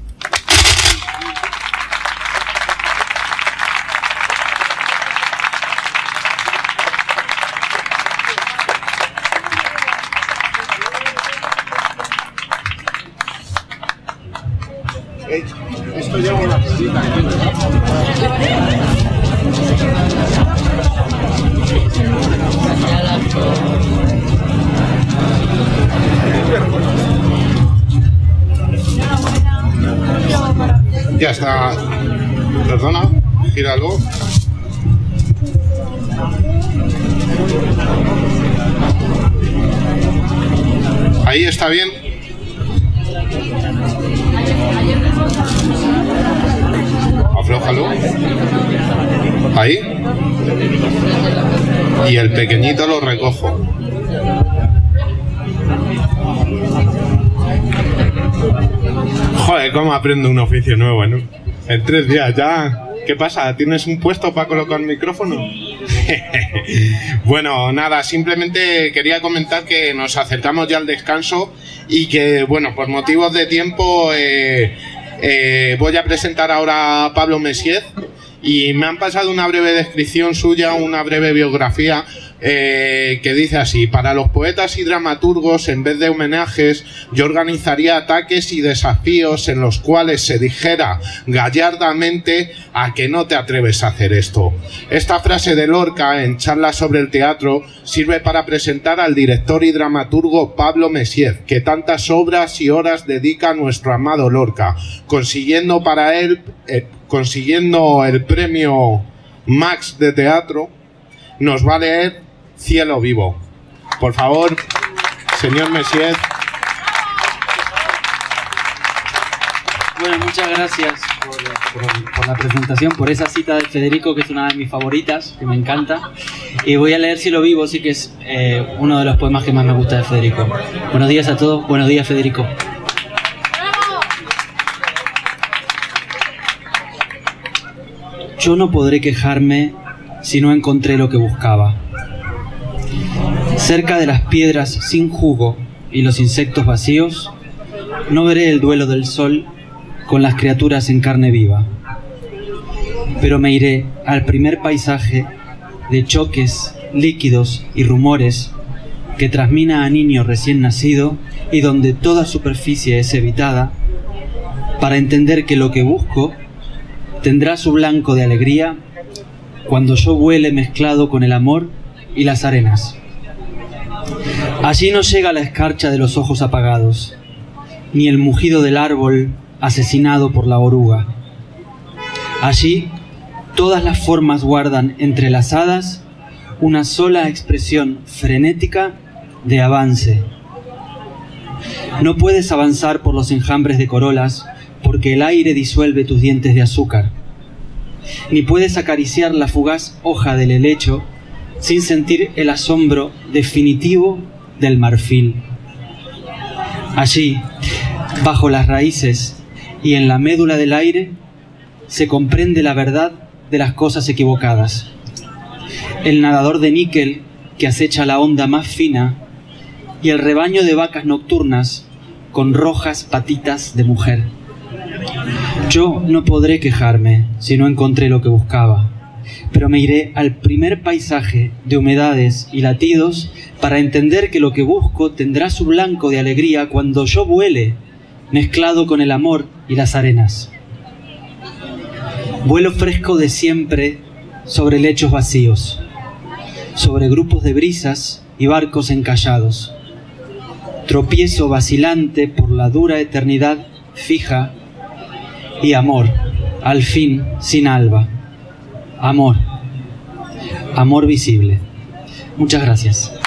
Pequeñito lo recojo. Joder, cómo aprendo un oficio nuevo, ¿no? En tres días ya. ¿Qué pasa? ¿Tienes un puesto para colocar micrófono? bueno, nada, simplemente quería comentar que nos acercamos ya al descanso y que, bueno, por motivos de tiempo eh, eh, voy a presentar ahora a Pablo Messier y me han pasado una breve descripción suya, una breve biografía eh, que dice así, para los poetas y dramaturgos, en vez de homenajes, yo organizaría ataques y desafíos en los cuales se dijera gallardamente a que no te atreves a hacer esto. Esta frase de Lorca en charlas sobre el teatro sirve para presentar al director y dramaturgo Pablo Messier, que tantas obras y horas dedica a nuestro amado Lorca, consiguiendo para él, eh, consiguiendo el premio Max de teatro, nos va a leer Cielo Vivo. Por favor, señor Messier. Bueno, muchas gracias por, la presentación, por esa cita de Federico, que es una de mis favoritas, que me encanta. Y voy a leer Cielo Vivo, sí que es eh, uno de los poemas que más me gusta de Federico. Buenos días a todos, buenos días Federico. Yo no podré quejarme si no encontré lo que buscaba. Cerca de las piedras sin jugo y los insectos vacíos, no veré el duelo del sol con las criaturas en carne viva. Pero me iré al primer paisaje de choques, líquidos y rumores que transmina a niño recién nacido y donde toda superficie es evitada, para entender que lo que busco tendrá su blanco de alegría cuando yo vuele mezclado con el amor y las arenas. Allí no llega la escarcha de los ojos apagados, ni el mugido del árbol asesinado por la oruga. Allí todas las formas guardan entrelazadas una sola expresión frenética de avance. No puedes avanzar por los enjambres de corolas porque el aire disuelve tus dientes de azúcar. Ni puedes acariciar la fugaz hoja del helecho sin sentir el asombro definitivo del marfil. Allí, bajo las raíces y en la médula del aire, se comprende la verdad de las cosas equivocadas. El nadador de níquel que acecha la onda más fina y el rebaño de vacas nocturnas con rojas patitas de mujer. Yo no podré quejarme si no encontré lo que buscaba, pero me iré al primer paisaje de humedades y latidos para entender que lo que busco tendrá su blanco de alegría cuando yo vuele, mezclado con el amor y las arenas. Vuelo fresco de siempre sobre lechos vacíos, sobre grupos de brisas y barcos encallados. Tropiezo vacilante por la dura eternidad fija y amor, al fin sin alba. Amor, amor visible. Muchas gracias.